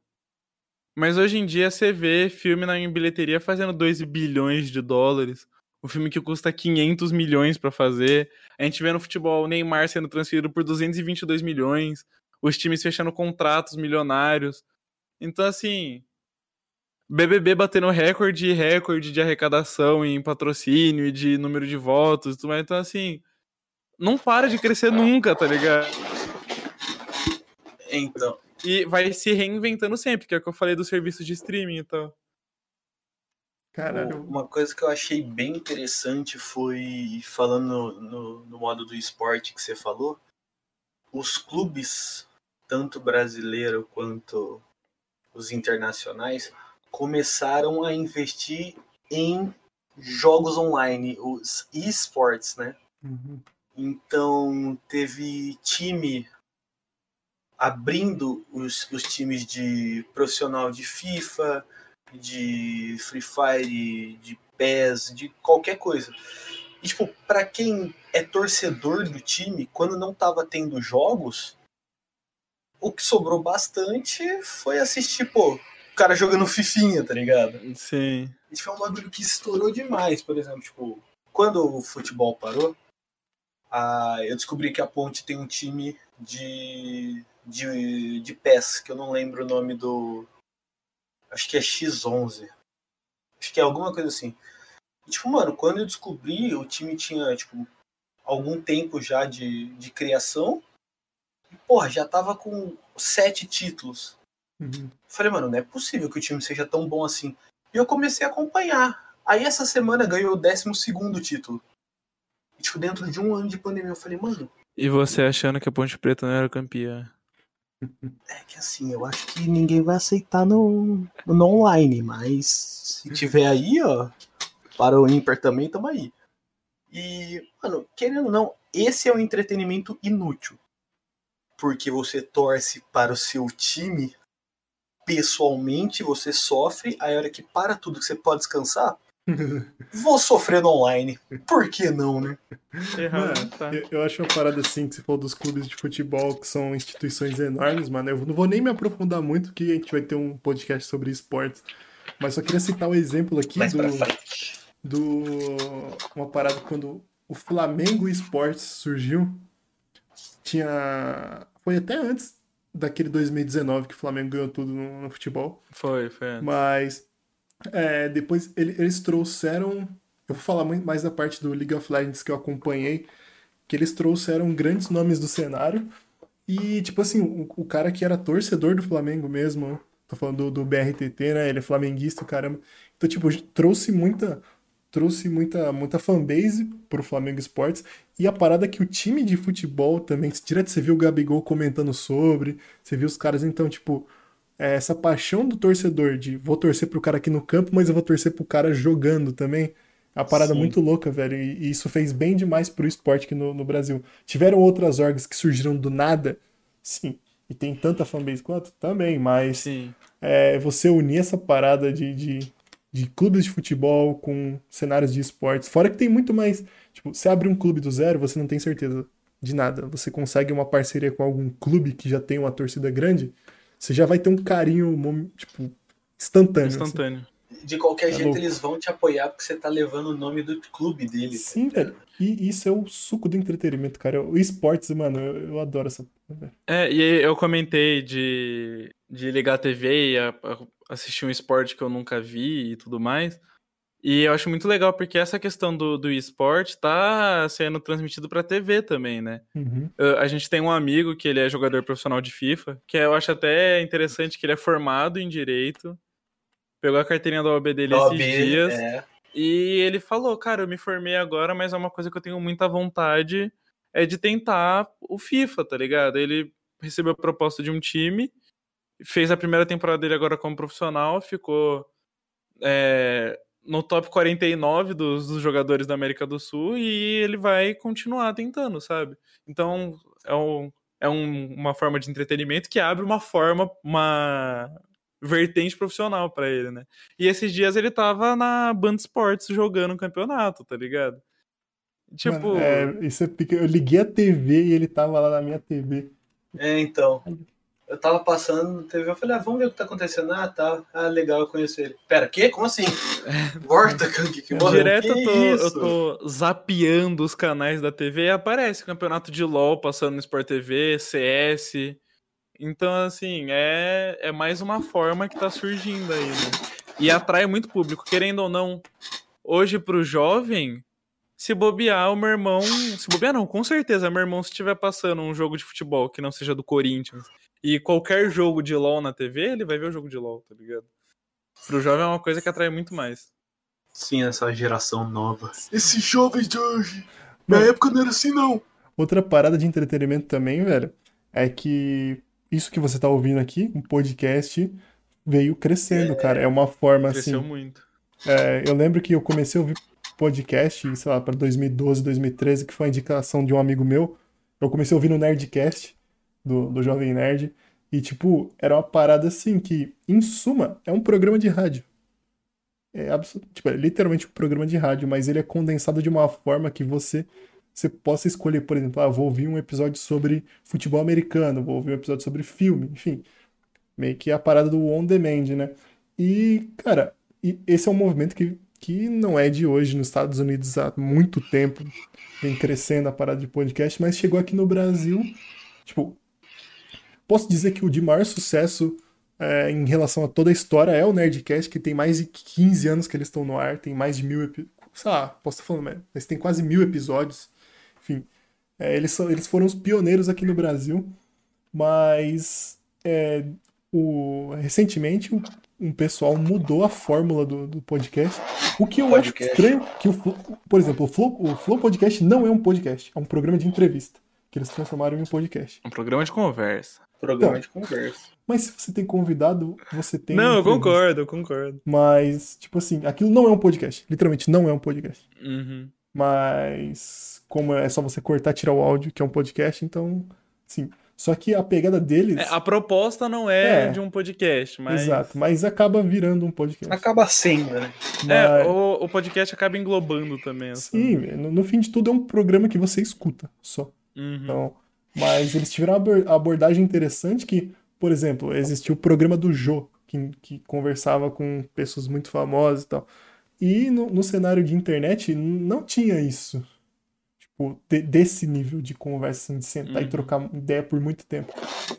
Mas hoje em dia você vê filme na bilheteria fazendo 2 bilhões de dólares. Um filme que custa 500 milhões pra fazer. A gente vê no futebol o Neymar sendo transferido por 222 milhões. Os times fechando contratos milionários. Então, assim. BBB batendo recorde e recorde de arrecadação em patrocínio e de número de votos tudo mais. Então, assim. Não para de crescer nunca, tá ligado? Então, E vai se reinventando sempre, que é o que eu falei do serviço de streaming e tal. Caralho. uma coisa que eu achei bem interessante foi, falando no, no, no modo do esporte que você falou, os clubes, tanto brasileiro quanto os internacionais, começaram a investir em jogos online, os esportes, né? Uhum. Então teve time abrindo os, os times de profissional de FIFA, de Free Fire, de PES, de qualquer coisa. E, tipo, pra quem é torcedor do time, quando não tava tendo jogos, o que sobrou bastante foi assistir, pô, cara jogando fifinha, tá ligado? Sim. Isso foi um bagulho que estourou demais, por exemplo, tipo, quando o futebol parou, ah, eu descobri que a Ponte tem um time de, de, de PES, que eu não lembro o nome do. Acho que é X11. Acho que é alguma coisa assim. E, tipo, mano, quando eu descobri, o time tinha, tipo, algum tempo já de, de criação. E, porra, já tava com sete títulos. Uhum. Falei, mano, não é possível que o time seja tão bom assim. E eu comecei a acompanhar. Aí essa semana ganhou o 12 título. E, tipo, dentro de um ano de pandemia, eu falei, mano, E você achando que a Ponte Preta não era campeã? É que assim, eu acho que ninguém vai aceitar no, no online, mas se tiver aí, ó, para o ímpar também, tamo aí. E, mano, querendo ou não, esse é um entretenimento inútil. Porque você torce para o seu time, pessoalmente você sofre, aí a hora que para tudo que você pode descansar, vou sofrer no online. Por que não, né? Errado, Mano, tá. eu, eu acho uma parada assim que você falou dos clubes de futebol, que são instituições enormes, mano. Eu não vou nem me aprofundar muito, porque a gente vai ter um podcast sobre esportes. Mas só queria citar um exemplo aqui Mais do, do. Uma parada quando o Flamengo Esportes surgiu. Tinha. Foi até antes daquele 2019 que o Flamengo ganhou tudo no, no futebol. Foi, foi. antes. Mas é, depois ele- eles trouxeram. Eu vou falar mais da parte do League of Legends que eu acompanhei. Que eles trouxeram grandes nomes do cenário. E, tipo assim, o, o cara que era torcedor do Flamengo mesmo. Tô falando do, do BRTT, né? Ele é flamenguista, caramba. Então, tipo, trouxe muita. Trouxe muita, muita fanbase pro Flamengo Esportes. E a parada que o time de futebol também, direto você viu o Gabigol comentando sobre, você viu os caras, então, tipo, é, essa paixão do torcedor de vou torcer pro cara aqui no campo, mas eu vou torcer pro cara jogando também. É uma parada Sim. muito louca, velho. E, e isso fez bem demais pro esporte aqui no, no Brasil. Tiveram outras orgs que surgiram do nada? Sim. E tem tanta fanbase quanto? Também, mas é, você unir essa parada de, de, de clubes de futebol com cenários de esportes. Fora que tem muito mais. Tipo, você abre um clube do zero, você não tem certeza de nada. Você consegue uma parceria com algum clube que já tem uma torcida grande, você já vai ter um carinho, tipo, instantâneo. assim. Instantâneo. De qualquer É jeito, louco. eles vão te apoiar porque você tá levando o nome do clube deles. Sim, velho. E isso é o suco do entretenimento, cara. O esportes, mano, eu, eu adoro essa. É, e aí eu comentei de, de ligar a TV e a- a- assistir um esporte que eu nunca vi e tudo mais. E eu acho muito legal porque essa questão do, do esporte tá sendo transmitido pra TV também, né? Uhum. A gente tem um amigo que ele é jogador profissional de FIFA, que eu acho até interessante que ele é formado em Direito, pegou a carteirinha da OAB dele OAB, esses dias, é. e ele falou, cara, eu me formei agora, mas é uma coisa que eu tenho muita vontade, é de tentar o FIFA, tá ligado? Ele recebeu a proposta de um time, fez a primeira temporada dele agora como profissional, ficou é, no top 49 dos, dos jogadores da América do Sul e ele vai continuar tentando, sabe? Então é, um, é um- uma forma de entretenimento que abre uma forma, uma vertente profissional pra ele, né? E esses dias ele tava na Band Sports jogando um campeonato, tá ligado? Tipo, Mano, é, isso é Eu liguei a TV e ele tava lá na minha TV. É, então. Eu tava passando na TV, eu falei, ah, vamos ver o que tá acontecendo. Ah, tá. Ah, legal, eu conheço ele. Pera, quê? Como assim? Volta, que, que, mano, Direto que eu tô, eu isso? tô zapeando os canais da TV e aparece campeonato de LoL passando no Sport TV, CS. Então, assim, é, é mais uma forma que tá surgindo aí, né? E atrai muito público, querendo ou não. Hoje, pro jovem, se bobear, o meu irmão. Se bobear, não, com certeza, meu irmão, se estiver passando um jogo de futebol que não seja do Corinthians e qualquer jogo de LoL na TV, ele vai ver o jogo de LoL, tá ligado? Pro jovem é uma coisa que atrai muito mais. Sim, essa geração nova. Esses jovens de hoje. Na Mano, época não era assim, não. Outra parada de entretenimento também, velho, é que isso que você tá ouvindo aqui, um podcast, veio crescendo, cara. É uma forma Cresceu assim. muito. é, eu lembro que eu comecei a ouvir podcast, sei lá, para 2012, 2013, que foi a indicação de um amigo meu. Eu comecei a ouvir no Nerdcast, do, do Jovem Nerd. E, tipo, era uma parada assim que, em suma, é um programa de rádio. É, tipo, é literalmente um programa de rádio, mas ele é condensado de uma forma que você, você possa escolher, por exemplo, ah, vou ouvir um episódio sobre futebol americano, vou ouvir um episódio sobre filme, enfim. Meio que a parada do on demand, né? E, cara, e esse é um movimento que, que não é de hoje nos Estados Unidos há muito tempo. Vem crescendo a parada de podcast, mas chegou aqui no Brasil. Tipo, posso dizer que o de maior sucesso é, em relação a toda a história é o Nerdcast, que tem mais de 15 anos que eles estão no ar, tem mais de mil episódios. Sei lá, posso estar falando, mas tem quase mil episódios. Enfim, é, eles, são, eles foram os pioneiros aqui no Brasil, mas é, o, recentemente um, um, pessoal mudou a fórmula do, do podcast. O que eu podcast. acho estranho, que o, por exemplo, o Flow, o Flow Podcast não é um podcast, é um programa de entrevista, que eles transformaram em um podcast. Um programa de conversa. Programa então, de conversa. Mas se você tem convidado, você tem. Não, eu concordo, eu concordo. Mas, tipo assim, aquilo não é um podcast. Literalmente, não é um podcast. Uhum. Mas, como é só você cortar, tirar o áudio, que é um podcast, então, sim. Só que a pegada deles. É, a proposta não é, é, de um podcast, mas. Exato, mas acaba virando um podcast. Acaba sendo, né? Mas... É, o, o, podcast acaba englobando também. Assim. Sim, no, no, fim de tudo é um programa que você escuta só. Uhum. Então, mas eles tiveram uma abordagem interessante que por exemplo, existiu o programa do Jô, que, que conversava com pessoas muito famosas e tal. E no, no cenário de internet não tinha isso. Tipo, de, desse nível de conversa, assim, de sentar uhum. e trocar ideia por muito tempo.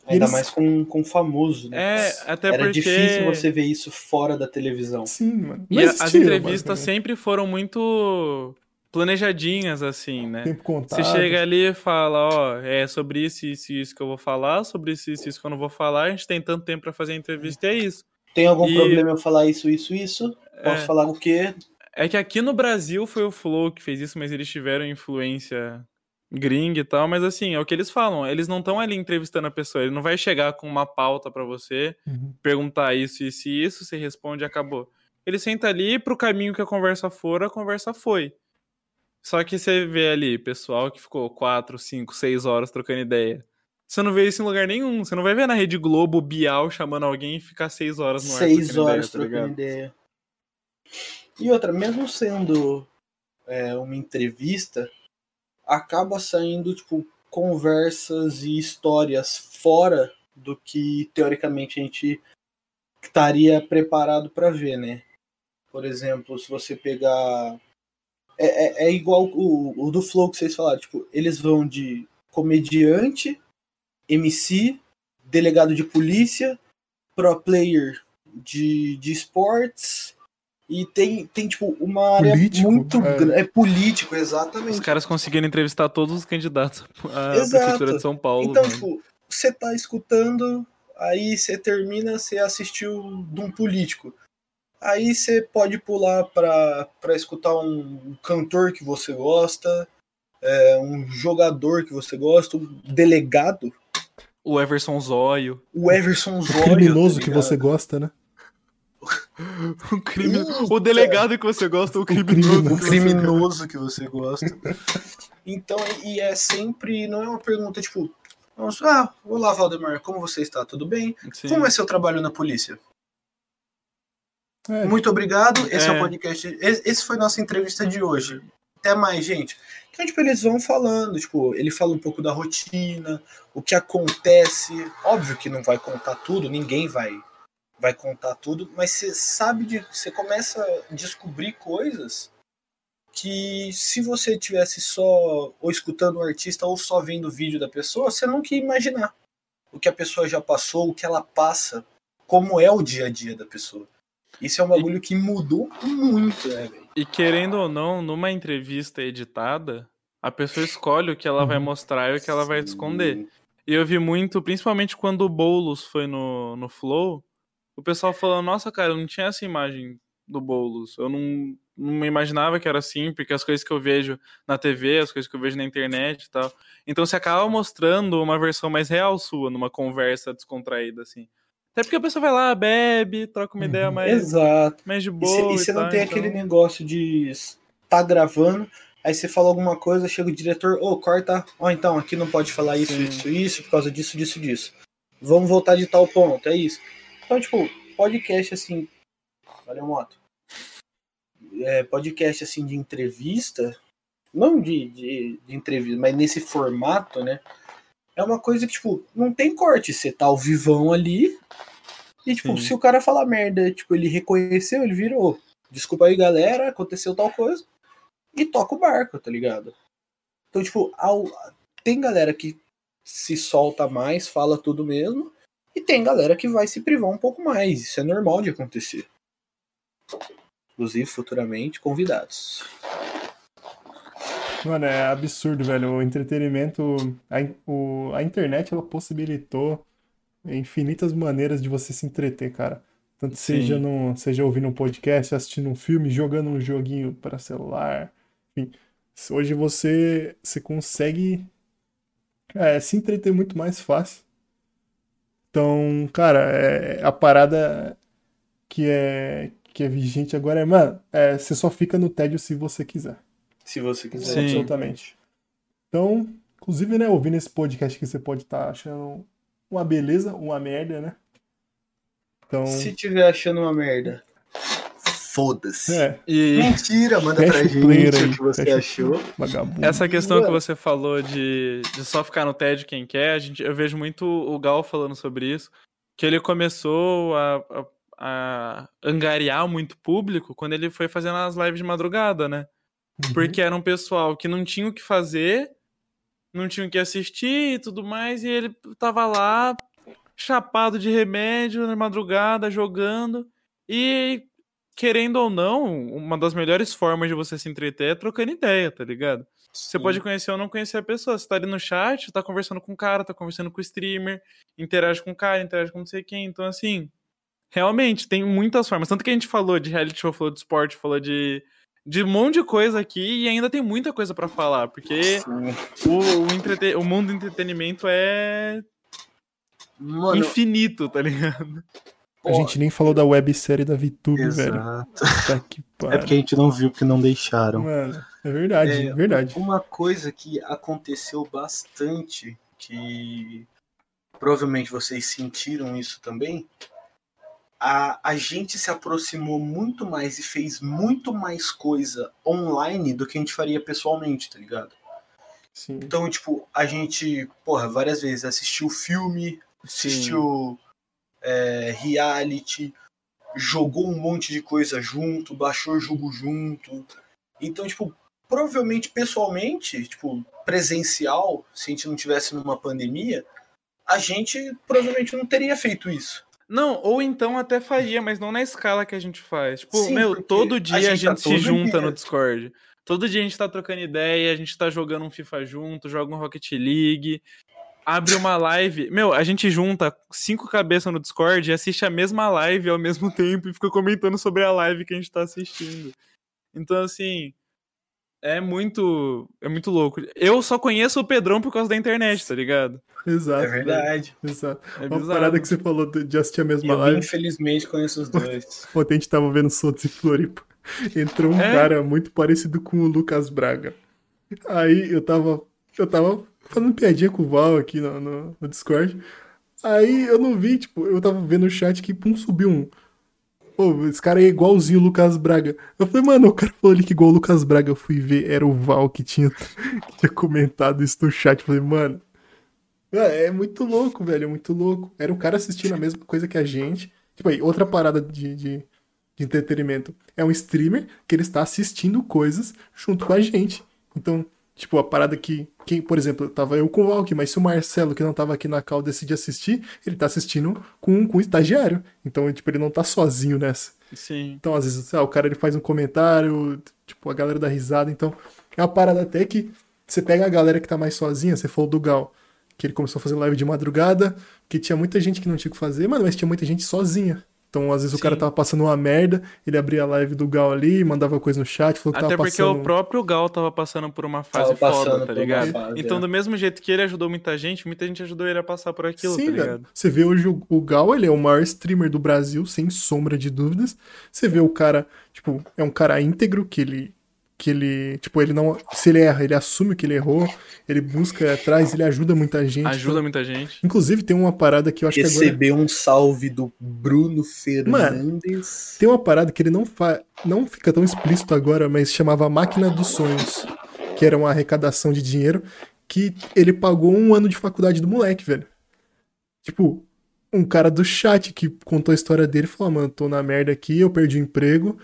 Ainda Eles... mais com, com famoso, né? É, até Era porque... difícil você ver isso fora da televisão. Sim, mano. e as entrevistas sempre foram muito planejadinhas, assim, né? Tempo contado. Você chega ali e fala, ó, é sobre isso, isso e isso que eu vou falar, sobre isso, isso e isso que eu não vou falar, a gente tem tanto tempo para fazer a entrevista e é isso. Tem algum e... problema eu falar isso, isso, isso? Posso é... falar o quê? É que aqui no Brasil foi o Flow que fez isso, mas eles tiveram influência gringa e tal, mas assim, é o que eles falam, eles não estão ali entrevistando a pessoa, ele não vai chegar com uma pauta para você, uhum. perguntar isso, isso e isso, você responde e acabou. Ele senta ali pro caminho que a conversa for, a conversa foi. Só que você vê ali, pessoal que ficou 4, 5, 6 horas trocando ideia. Você não vê isso em lugar nenhum. Você não vai ver na Rede Globo o Bial chamando alguém e ficar 6 horas no ar. 6 horas ideia, tá trocando ideia. E outra, mesmo sendo é, uma entrevista, acaba saindo, tipo, conversas e histórias fora do que teoricamente a gente estaria preparado para ver, né? Por exemplo, se você pegar é, é, é igual o, o, do Flow que vocês falaram. Tipo, eles vão de comediante, MC, delegado de polícia, pro player de, de esportes. E tem, tem, tipo, uma área político, muito é. grande. É político, exatamente. Os caras conseguiram entrevistar todos os candidatos à Exato. Prefeitura de São Paulo. Então, mano. tipo, você tá escutando, aí você termina, você assistiu de um político. Aí você pode pular para escutar um cantor que você gosta, é, um jogador que você gosta, um delegado. O Everson Zóio. O Everson Zóio. O criminoso tá que você gosta, né? o, crime... o delegado que você gosta, o criminoso. O criminoso que você gosta. então, e é sempre. Não é uma pergunta tipo. Ah, olá, Valdemar, como você está? Tudo bem? Sim. Como é seu trabalho na polícia? É. Muito obrigado. Esse é. é o podcast. Esse foi nossa entrevista de hoje. Até mais, gente. Então, tipo, eles vão falando, tipo, ele fala um pouco da rotina, o que acontece. Óbvio que não vai contar tudo, ninguém vai vai contar tudo, mas você sabe de, você começa a descobrir coisas que se você tivesse só ou escutando o artista ou só vendo o vídeo da pessoa, você não quer imaginar o que a pessoa já passou, o que ela passa, como é o dia a dia da pessoa. Isso é um bagulho e... que mudou muito, né, velho? E querendo ou não, numa entrevista editada, a pessoa escolhe o que ela vai uhum. mostrar e o que ela vai esconder. E eu vi muito, principalmente quando o Boulos foi no, no Flow, o pessoal falando, nossa, cara, eu não tinha essa imagem do Boulos. Eu não, não imaginava que era assim, porque as coisas que eu vejo na TV, as coisas que eu vejo na internet e tal. Então você acaba mostrando uma versão mais real sua numa conversa descontraída, assim. Até porque a pessoa vai lá, bebe, troca uma ideia uhum. mais, Exato. mais de boa. E você não tem então... aquele negócio de tá gravando, aí você fala alguma coisa, chega o diretor, ô, oh, corta, ó, oh, então, aqui não pode falar isso, Sim. isso, isso, por causa disso, disso, disso. Vamos voltar de tal ponto, é isso. Então, tipo, podcast assim. Valeu, moto. É, podcast assim de entrevista, não de, de, de entrevista, mas nesse formato, né? É uma coisa que, tipo, não tem corte. Você tá ao vivão ali, E, tipo, Sim. se o cara falar merda, tipo, ele reconheceu, ele virou. Desculpa aí, galera, aconteceu tal coisa. E toca o barco, tá ligado? Então, tipo, ao- tem galera que se solta mais, fala tudo mesmo. E tem galera que vai se privar um pouco mais. Isso é normal de acontecer. Inclusive, futuramente, convidados. Mano, é absurdo, velho. O entretenimento, a, o- a internet, ela possibilitou infinitas maneiras de você se entreter, cara. Tanto seja, no, seja ouvindo um podcast, assistindo um filme, jogando um joguinho para celular. Enfim, hoje você, você consegue é, se entreter muito mais fácil. Então, cara, é, a parada que é, que é vigente agora é, mano, é, você só fica no tédio se você quiser. Se você quiser. Sim. Absolutamente. Então, inclusive, né, ouvindo esse podcast que você pode estar achando uma beleza, uma merda, né? Então, Se tiver achando uma merda, foda-se. é, E Mentira, manda pra Fecha o gente aí, o que você achou. vagabundo. essa questão que você falou de, de só ficar no TED quem quer, a gente, eu vejo muito o Gal falando sobre isso, que ele começou a, a, a angariar muito público quando ele foi fazendo as lives de madrugada, né? Uhum. Porque era um pessoal que não tinha o que fazer, não tinha o que assistir e tudo mais, e ele tava lá, chapado de remédio na madrugada, jogando. E, querendo ou não, uma das melhores formas de você se entreter é trocando ideia, tá ligado? Você pode conhecer ou não conhecer a pessoa. Você tá ali no chat, tá conversando com o cara, tá conversando com o streamer, interage com o cara, interage com não sei quem. Então, assim, realmente, tem muitas formas. Tanto que a gente falou de reality show, falou de esporte, falou de, de um monte de coisa aqui e ainda tem muita coisa pra falar, porque Sim. o, o, entrete- o mundo do entretenimento é Mano, infinito, tá ligado? A gente nem falou da websérie da VTube, velho. exato. Tá que É porque a gente não viu porque não deixaram. Mano, é verdade, É, verdade. Uma coisa que aconteceu bastante, que provavelmente vocês sentiram isso também, a, a gente se aproximou muito mais e fez muito mais coisa online do que a gente faria pessoalmente, tá ligado? Sim. Então, tipo, a gente, porra, várias vezes assistiu filme, assistiu é, reality, jogou um monte de coisa junto, baixou jogo junto. Então, tipo, provavelmente pessoalmente, tipo, presencial, se a gente não tivesse numa pandemia, a gente provavelmente não teria feito isso. Não, ou então até faria, mas não na escala que a gente faz. Tipo, Sim, meu, todo a dia a gente gente, tá se junta dia. no Discord. Todo dia a gente tá trocando ideia, a gente tá jogando um FIFA junto, joga um Rocket League, abre uma live. Meu, a gente junta cinco cabeças no Discord e assiste a mesma live ao mesmo tempo e fica comentando sobre a live que a gente tá assistindo. Então, assim, é muito. É muito louco. Eu só conheço o Pedrão por causa da internet, tá ligado? Exato. É verdade. velho. Exato. É Uma bizarro. parada que você falou de de assistir a mesma Eu, live. infelizmente, conheço os dois. Ontem a gente tava vendo Sotos e Floripa. Entrou um É? cara muito parecido com o Lucas Braga. Aí eu tava. Eu tava fazendo piadinha com o Val aqui no, no, no Discord. Aí eu não vi, tipo, eu tava vendo o chat que pum, subiu um. Pô, esse cara é igualzinho o Lucas Braga. Eu falei, mano, o cara falou ali que igual o Lucas Braga. Eu fui ver, era o Val que tinha, que tinha comentado isso no chat. Eu falei, mano. É muito louco, velho, é muito louco. Era um cara assistindo a mesma coisa que a gente. Tipo aí, outra parada de, de, de entretenimento. É um streamer que ele está assistindo coisas junto com a gente. Então, tipo, a parada que, quem, por exemplo, tava eu com o Valk, mas se o Marcelo, que não tava aqui na cal, decidir assistir, ele tá assistindo com, com o estagiário. Então, tipo, ele não tá sozinho nessa. Sim. Então, às vezes, ah, o cara ele faz um comentário, tipo, a galera dá risada. Então, é uma parada até que você pega a galera que tá mais sozinha, você falou do Gal, que ele começou a fazer live de madrugada, que tinha muita gente que não tinha o que fazer, mano, mas tinha muita gente sozinha. Então, às vezes, o cara Sim. tava passando uma merda, ele abria a live do Gal ali, mandava coisa no chat, falou que Até tava porque passando. o próprio Gal tava passando por uma fase Tava passando foda, tá ligado? fase, então, é. do mesmo jeito que ele ajudou muita gente, muita gente ajudou ele a passar por aquilo, Sim, tá ligado? Você vê hoje o, o Gal, ele é o maior streamer do Brasil, sem sombra de dúvidas. Você vê o cara, tipo, é um cara íntegro que ele. Que ele, tipo, ele não. Se ele erra, ele assume que ele errou, ele busca atrás, ele ajuda muita gente. Ajuda Então, muita gente. inclusive, tem uma parada que eu acho que agora. Receber um salve do Bruno Fernandes. Tem uma parada que ele não fa... não fica tão explícito agora, mas chamava Máquina dos Sonhos, que era uma arrecadação de dinheiro que ele pagou um ano de faculdade do moleque, velho. Tipo, um cara do chat que contou a história dele e falou: mano, tô na merda aqui, eu perdi o emprego,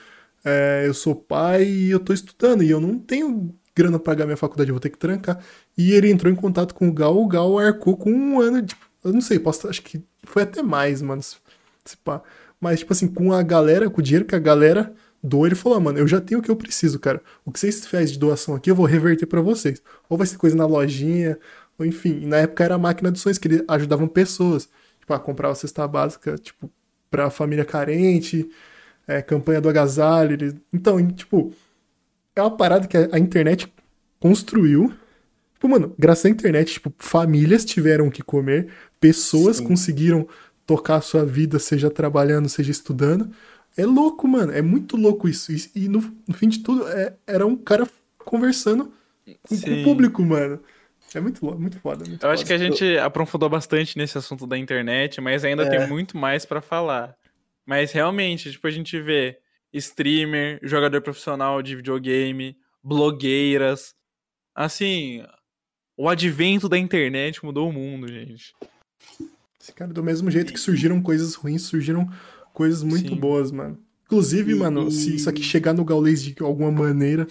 é, eu sou pai e eu tô estudando e eu não tenho grana pra pagar minha faculdade, eu vou ter que trancar. E ele entrou em contato com o Gal, o Gal arcou com um ano, tipo, eu não sei, posso, acho que foi até mais, mano, se, pá. Mas, tipo assim, com a galera, com o dinheiro que a galera doou, ele falou, ah, mano, eu já tenho o que eu preciso, cara. O que vocês fazem de doação aqui, eu vou reverter para vocês. Ou vai ser coisa na lojinha, ou enfim. na época era a máquina de sonhos, que eles ajudavam pessoas, tipo, a comprar a cesta básica, tipo, pra família carente, é, campanha do agasalho. Eles... Então, tipo, é uma parada que a internet construiu. Tipo, mano, graças à internet, tipo, famílias tiveram que comer, pessoas Sim. conseguiram tocar a sua vida, seja trabalhando, seja estudando. É louco, mano. É muito louco isso. E, e no, no, fim de tudo, é, era um cara conversando com, com, o público, mano. É muito, muito foda. Muito Eu foda. acho que a gente aprofundou bastante nesse assunto da internet, mas ainda é. tem muito mais para falar. Mas realmente, tipo, a gente vê streamer, jogador profissional de videogame, blogueiras. Assim, o advento da internet mudou o mundo, gente. Cara, do mesmo jeito que surgiram coisas ruins, surgiram coisas muito Sim. boas, mano. Inclusive, e, mano, se isso aqui chegar no Gaules de alguma maneira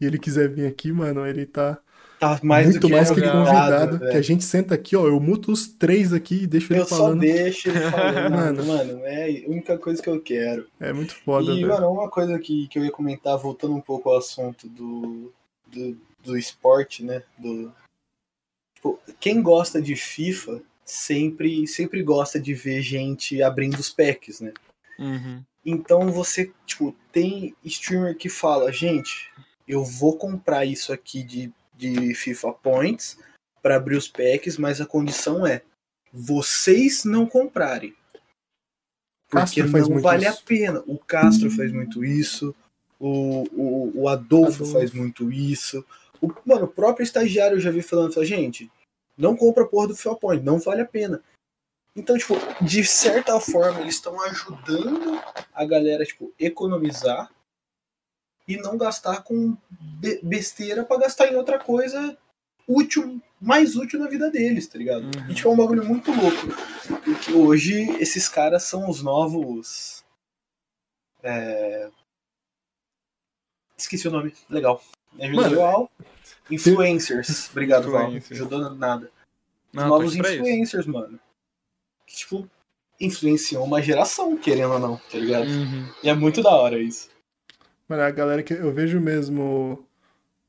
e ele quiser vir aqui, mano, ele tá. Tá mais muito que mais que convidado. Que a gente senta aqui, ó. Eu muto os três aqui e deixo ele eu falando. Eu só deixo ele falando, mano. Mano, é a única coisa que eu quero. É muito foda, E, mano, uma coisa que, que eu ia comentar, voltando um pouco ao assunto do, do, do esporte, né? Do, tipo, quem gosta de FIFA sempre, sempre gosta de ver gente abrindo os packs, né? Uhum. Então você, tipo, tem streamer que fala, gente, eu vou comprar isso aqui de, de FIFA Points para abrir os packs, mas a condição é vocês não comprarem. Porque não vale isso. a pena. O Castro faz muito isso, o, o, o Adolfo, Adolfo, faz muito isso. O, mano, o próprio estagiário eu já vi falando, fala, gente, não compra a porra do FIFA Point, não vale a pena. Então, tipo, de certa forma, eles estão ajudando a galera, tipo, economizar e não gastar com besteira para gastar em outra coisa útil, mais útil na vida deles, tá ligado? Uhum. E, tipo, é um bagulho muito louco. Porque hoje esses caras são os novos. É... Esqueci o nome. Legal. Me ajudou Influencers. Obrigado, Val. Ajudou nada. Não, novos influencers, mano. Que, tipo, influenciam uma geração, querendo ou não, tá ligado? Uhum. E é muito da hora isso. Mano, a galera que eu vejo mesmo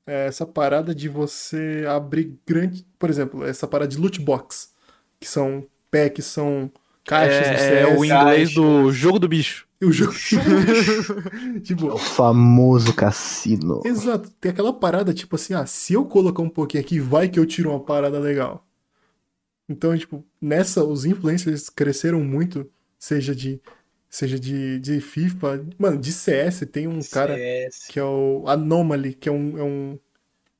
é, essa parada de você abrir grande. Por exemplo, essa parada de loot box. Que são packs, são caixas é, é o inglês do jogo do bicho. O jogo. tipo, é o famoso cassino. Exato. Tem aquela parada, tipo assim, ah, se eu colocar um pouquinho aqui, vai que eu tiro uma parada legal. Então, tipo, nessa, os influencers cresceram muito, seja de seja de, de FIFA, mano, de CS, tem um CS. cara que é o Anomaly, que é um, é um,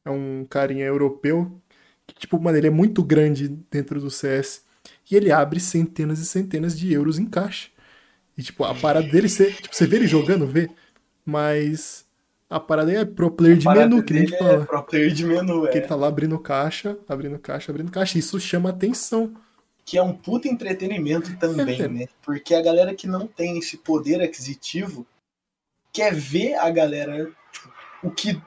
é um carinha europeu, que, tipo, mano, ele é muito grande dentro do CS, e ele abre centenas e centenas de euros em caixa. E, tipo, a parada dele, você, tipo, você vê ele jogando, vê, mas a parada é pro player de menu, que a gente fala. É pro player de menu, é. Que tá lá abrindo caixa, abrindo caixa, abrindo caixa. Isso chama atenção. Que é um puta entretenimento também, né? Porque a galera que não tem esse poder aquisitivo quer ver a galera, tipo, o que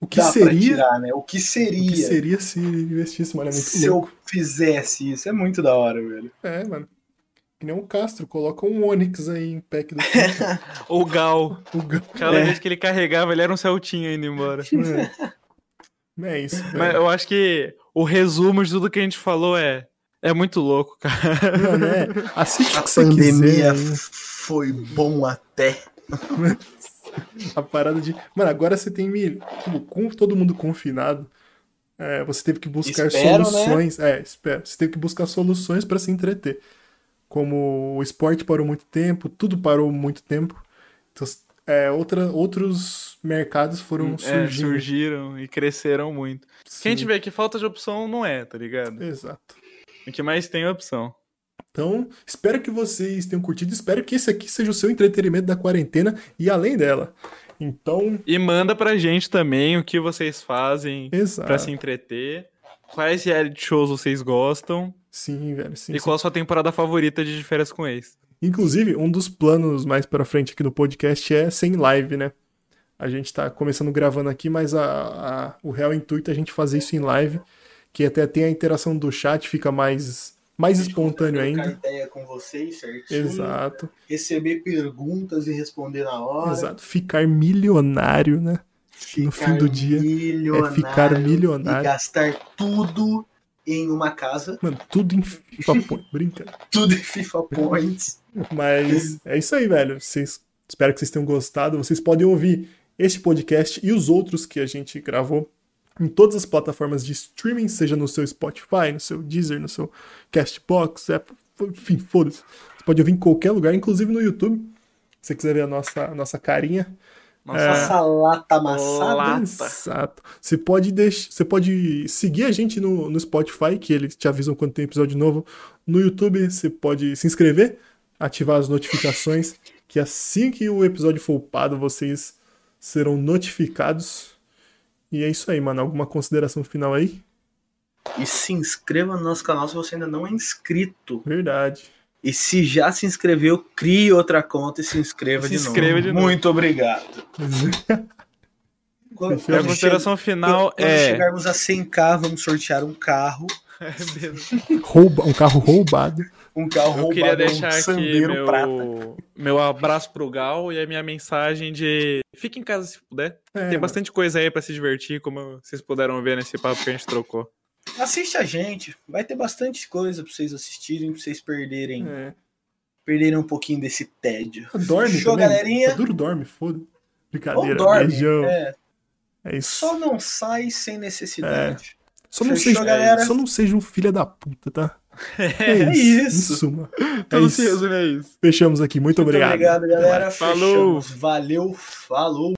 o que seria, tirar, né? O que seria? O que seria se investisse, mano, é Se louco. eu fizesse isso, é muito da hora, velho. É, mano. Que nem o Castro, coloca um Onix aí em pack do O Gal. O Gal. Cada é. vez que ele carregava, ele era um Celtinha indo embora. É, é isso. Mas eu acho que o resumo de tudo que a gente falou é. É muito louco, cara. Mano, é. Assiste a pandemia quiser, foi bom até. a parada de. Mano, agora você tem. Tipo, com todo mundo confinado. É, você teve que buscar espero, né? soluções. Né? É, espera. Você teve que buscar soluções para se entreter como o esporte parou muito tempo, tudo parou muito tempo. Então, é, outra, outros mercados foram é, surgiram e cresceram muito. Sim. Quem tiver que falta de opção não é, tá ligado? Exato. O que mais tem é opção. Então, espero que vocês tenham curtido. Espero que esse aqui seja o seu entretenimento da quarentena e além dela. Então. E manda pra gente também o que vocês fazem para se entreter. Quais reality shows vocês gostam? Sim, velho. Sim, E sim. qual a sua temporada favorita de férias com ex? Inclusive, um dos planos mais pra frente aqui no podcast é sem live, né? A gente tá começando gravando aqui, mas a, a- o real intuito é a gente fazer isso em live, que até tem a interação do chat, fica mais, mais espontâneo ainda. ideia com vocês, certinho. Exato, Receber perguntas e responder na hora. exato. Ficar milionário, né? no fim do dia milionário é ficar milionário. E gastar tudo em uma casa, Mano, tudo em FIFA Point, brincadeira. tudo em FIFA Points. Mas é isso aí, velho. Vocês, espero que vocês tenham gostado. Vocês podem ouvir este podcast e os outros que a gente gravou em todas as plataformas de streaming, seja no seu Spotify, no seu Deezer, no seu Castbox, Apple, enfim, foda-se. Você pode ouvir em qualquer lugar, inclusive no YouTube. Se você quiser ver a nossa, a nossa carinha. Nossa, É. Essa lata amassada. Lata. Exato. Você pode deixar, você pode seguir a gente no, no Spotify, que eles te avisam quando tem episódio novo. No YouTube, você pode se inscrever, ativar as notificações, que assim que o episódio for upado, vocês serão notificados. E é isso aí, mano. Alguma consideração final aí? E se inscreva no nosso canal se você ainda não é inscrito. Verdade. E se já se inscreveu, crie outra conta e se inscreva, Se de, inscreva novo. de novo. Muito obrigado. Quando, a quando consideração final quando é. chegarmos a 100k, vamos sortear um carro. É mesmo. Rouba, um carro roubado. Um carro Eu roubado, queria um deixar aqui Sandero meu, prata. meu abraço pro Gal e a minha mensagem de fique em casa se puder. É, Tem bastante coisa aí pra se divertir, como vocês puderam ver nesse papo que a gente trocou. Assiste a gente. Vai ter bastante coisa pra vocês assistirem, pra vocês perderem, É. perderem um pouquinho desse tédio. Dorme Show, também. galerinha. É duro dorme, foda. Ou Brincadeira. dorme. Beijão. É, É isso. só não sai sem necessidade. Só não, Fechou, seja, galera? só não seja um filho da puta, tá? É isso. Em suma. É Tudo isso. se resume a isso. Fechamos aqui. Muito Muito obrigado. obrigado, galera. Falou. Fechamos. Valeu, falou.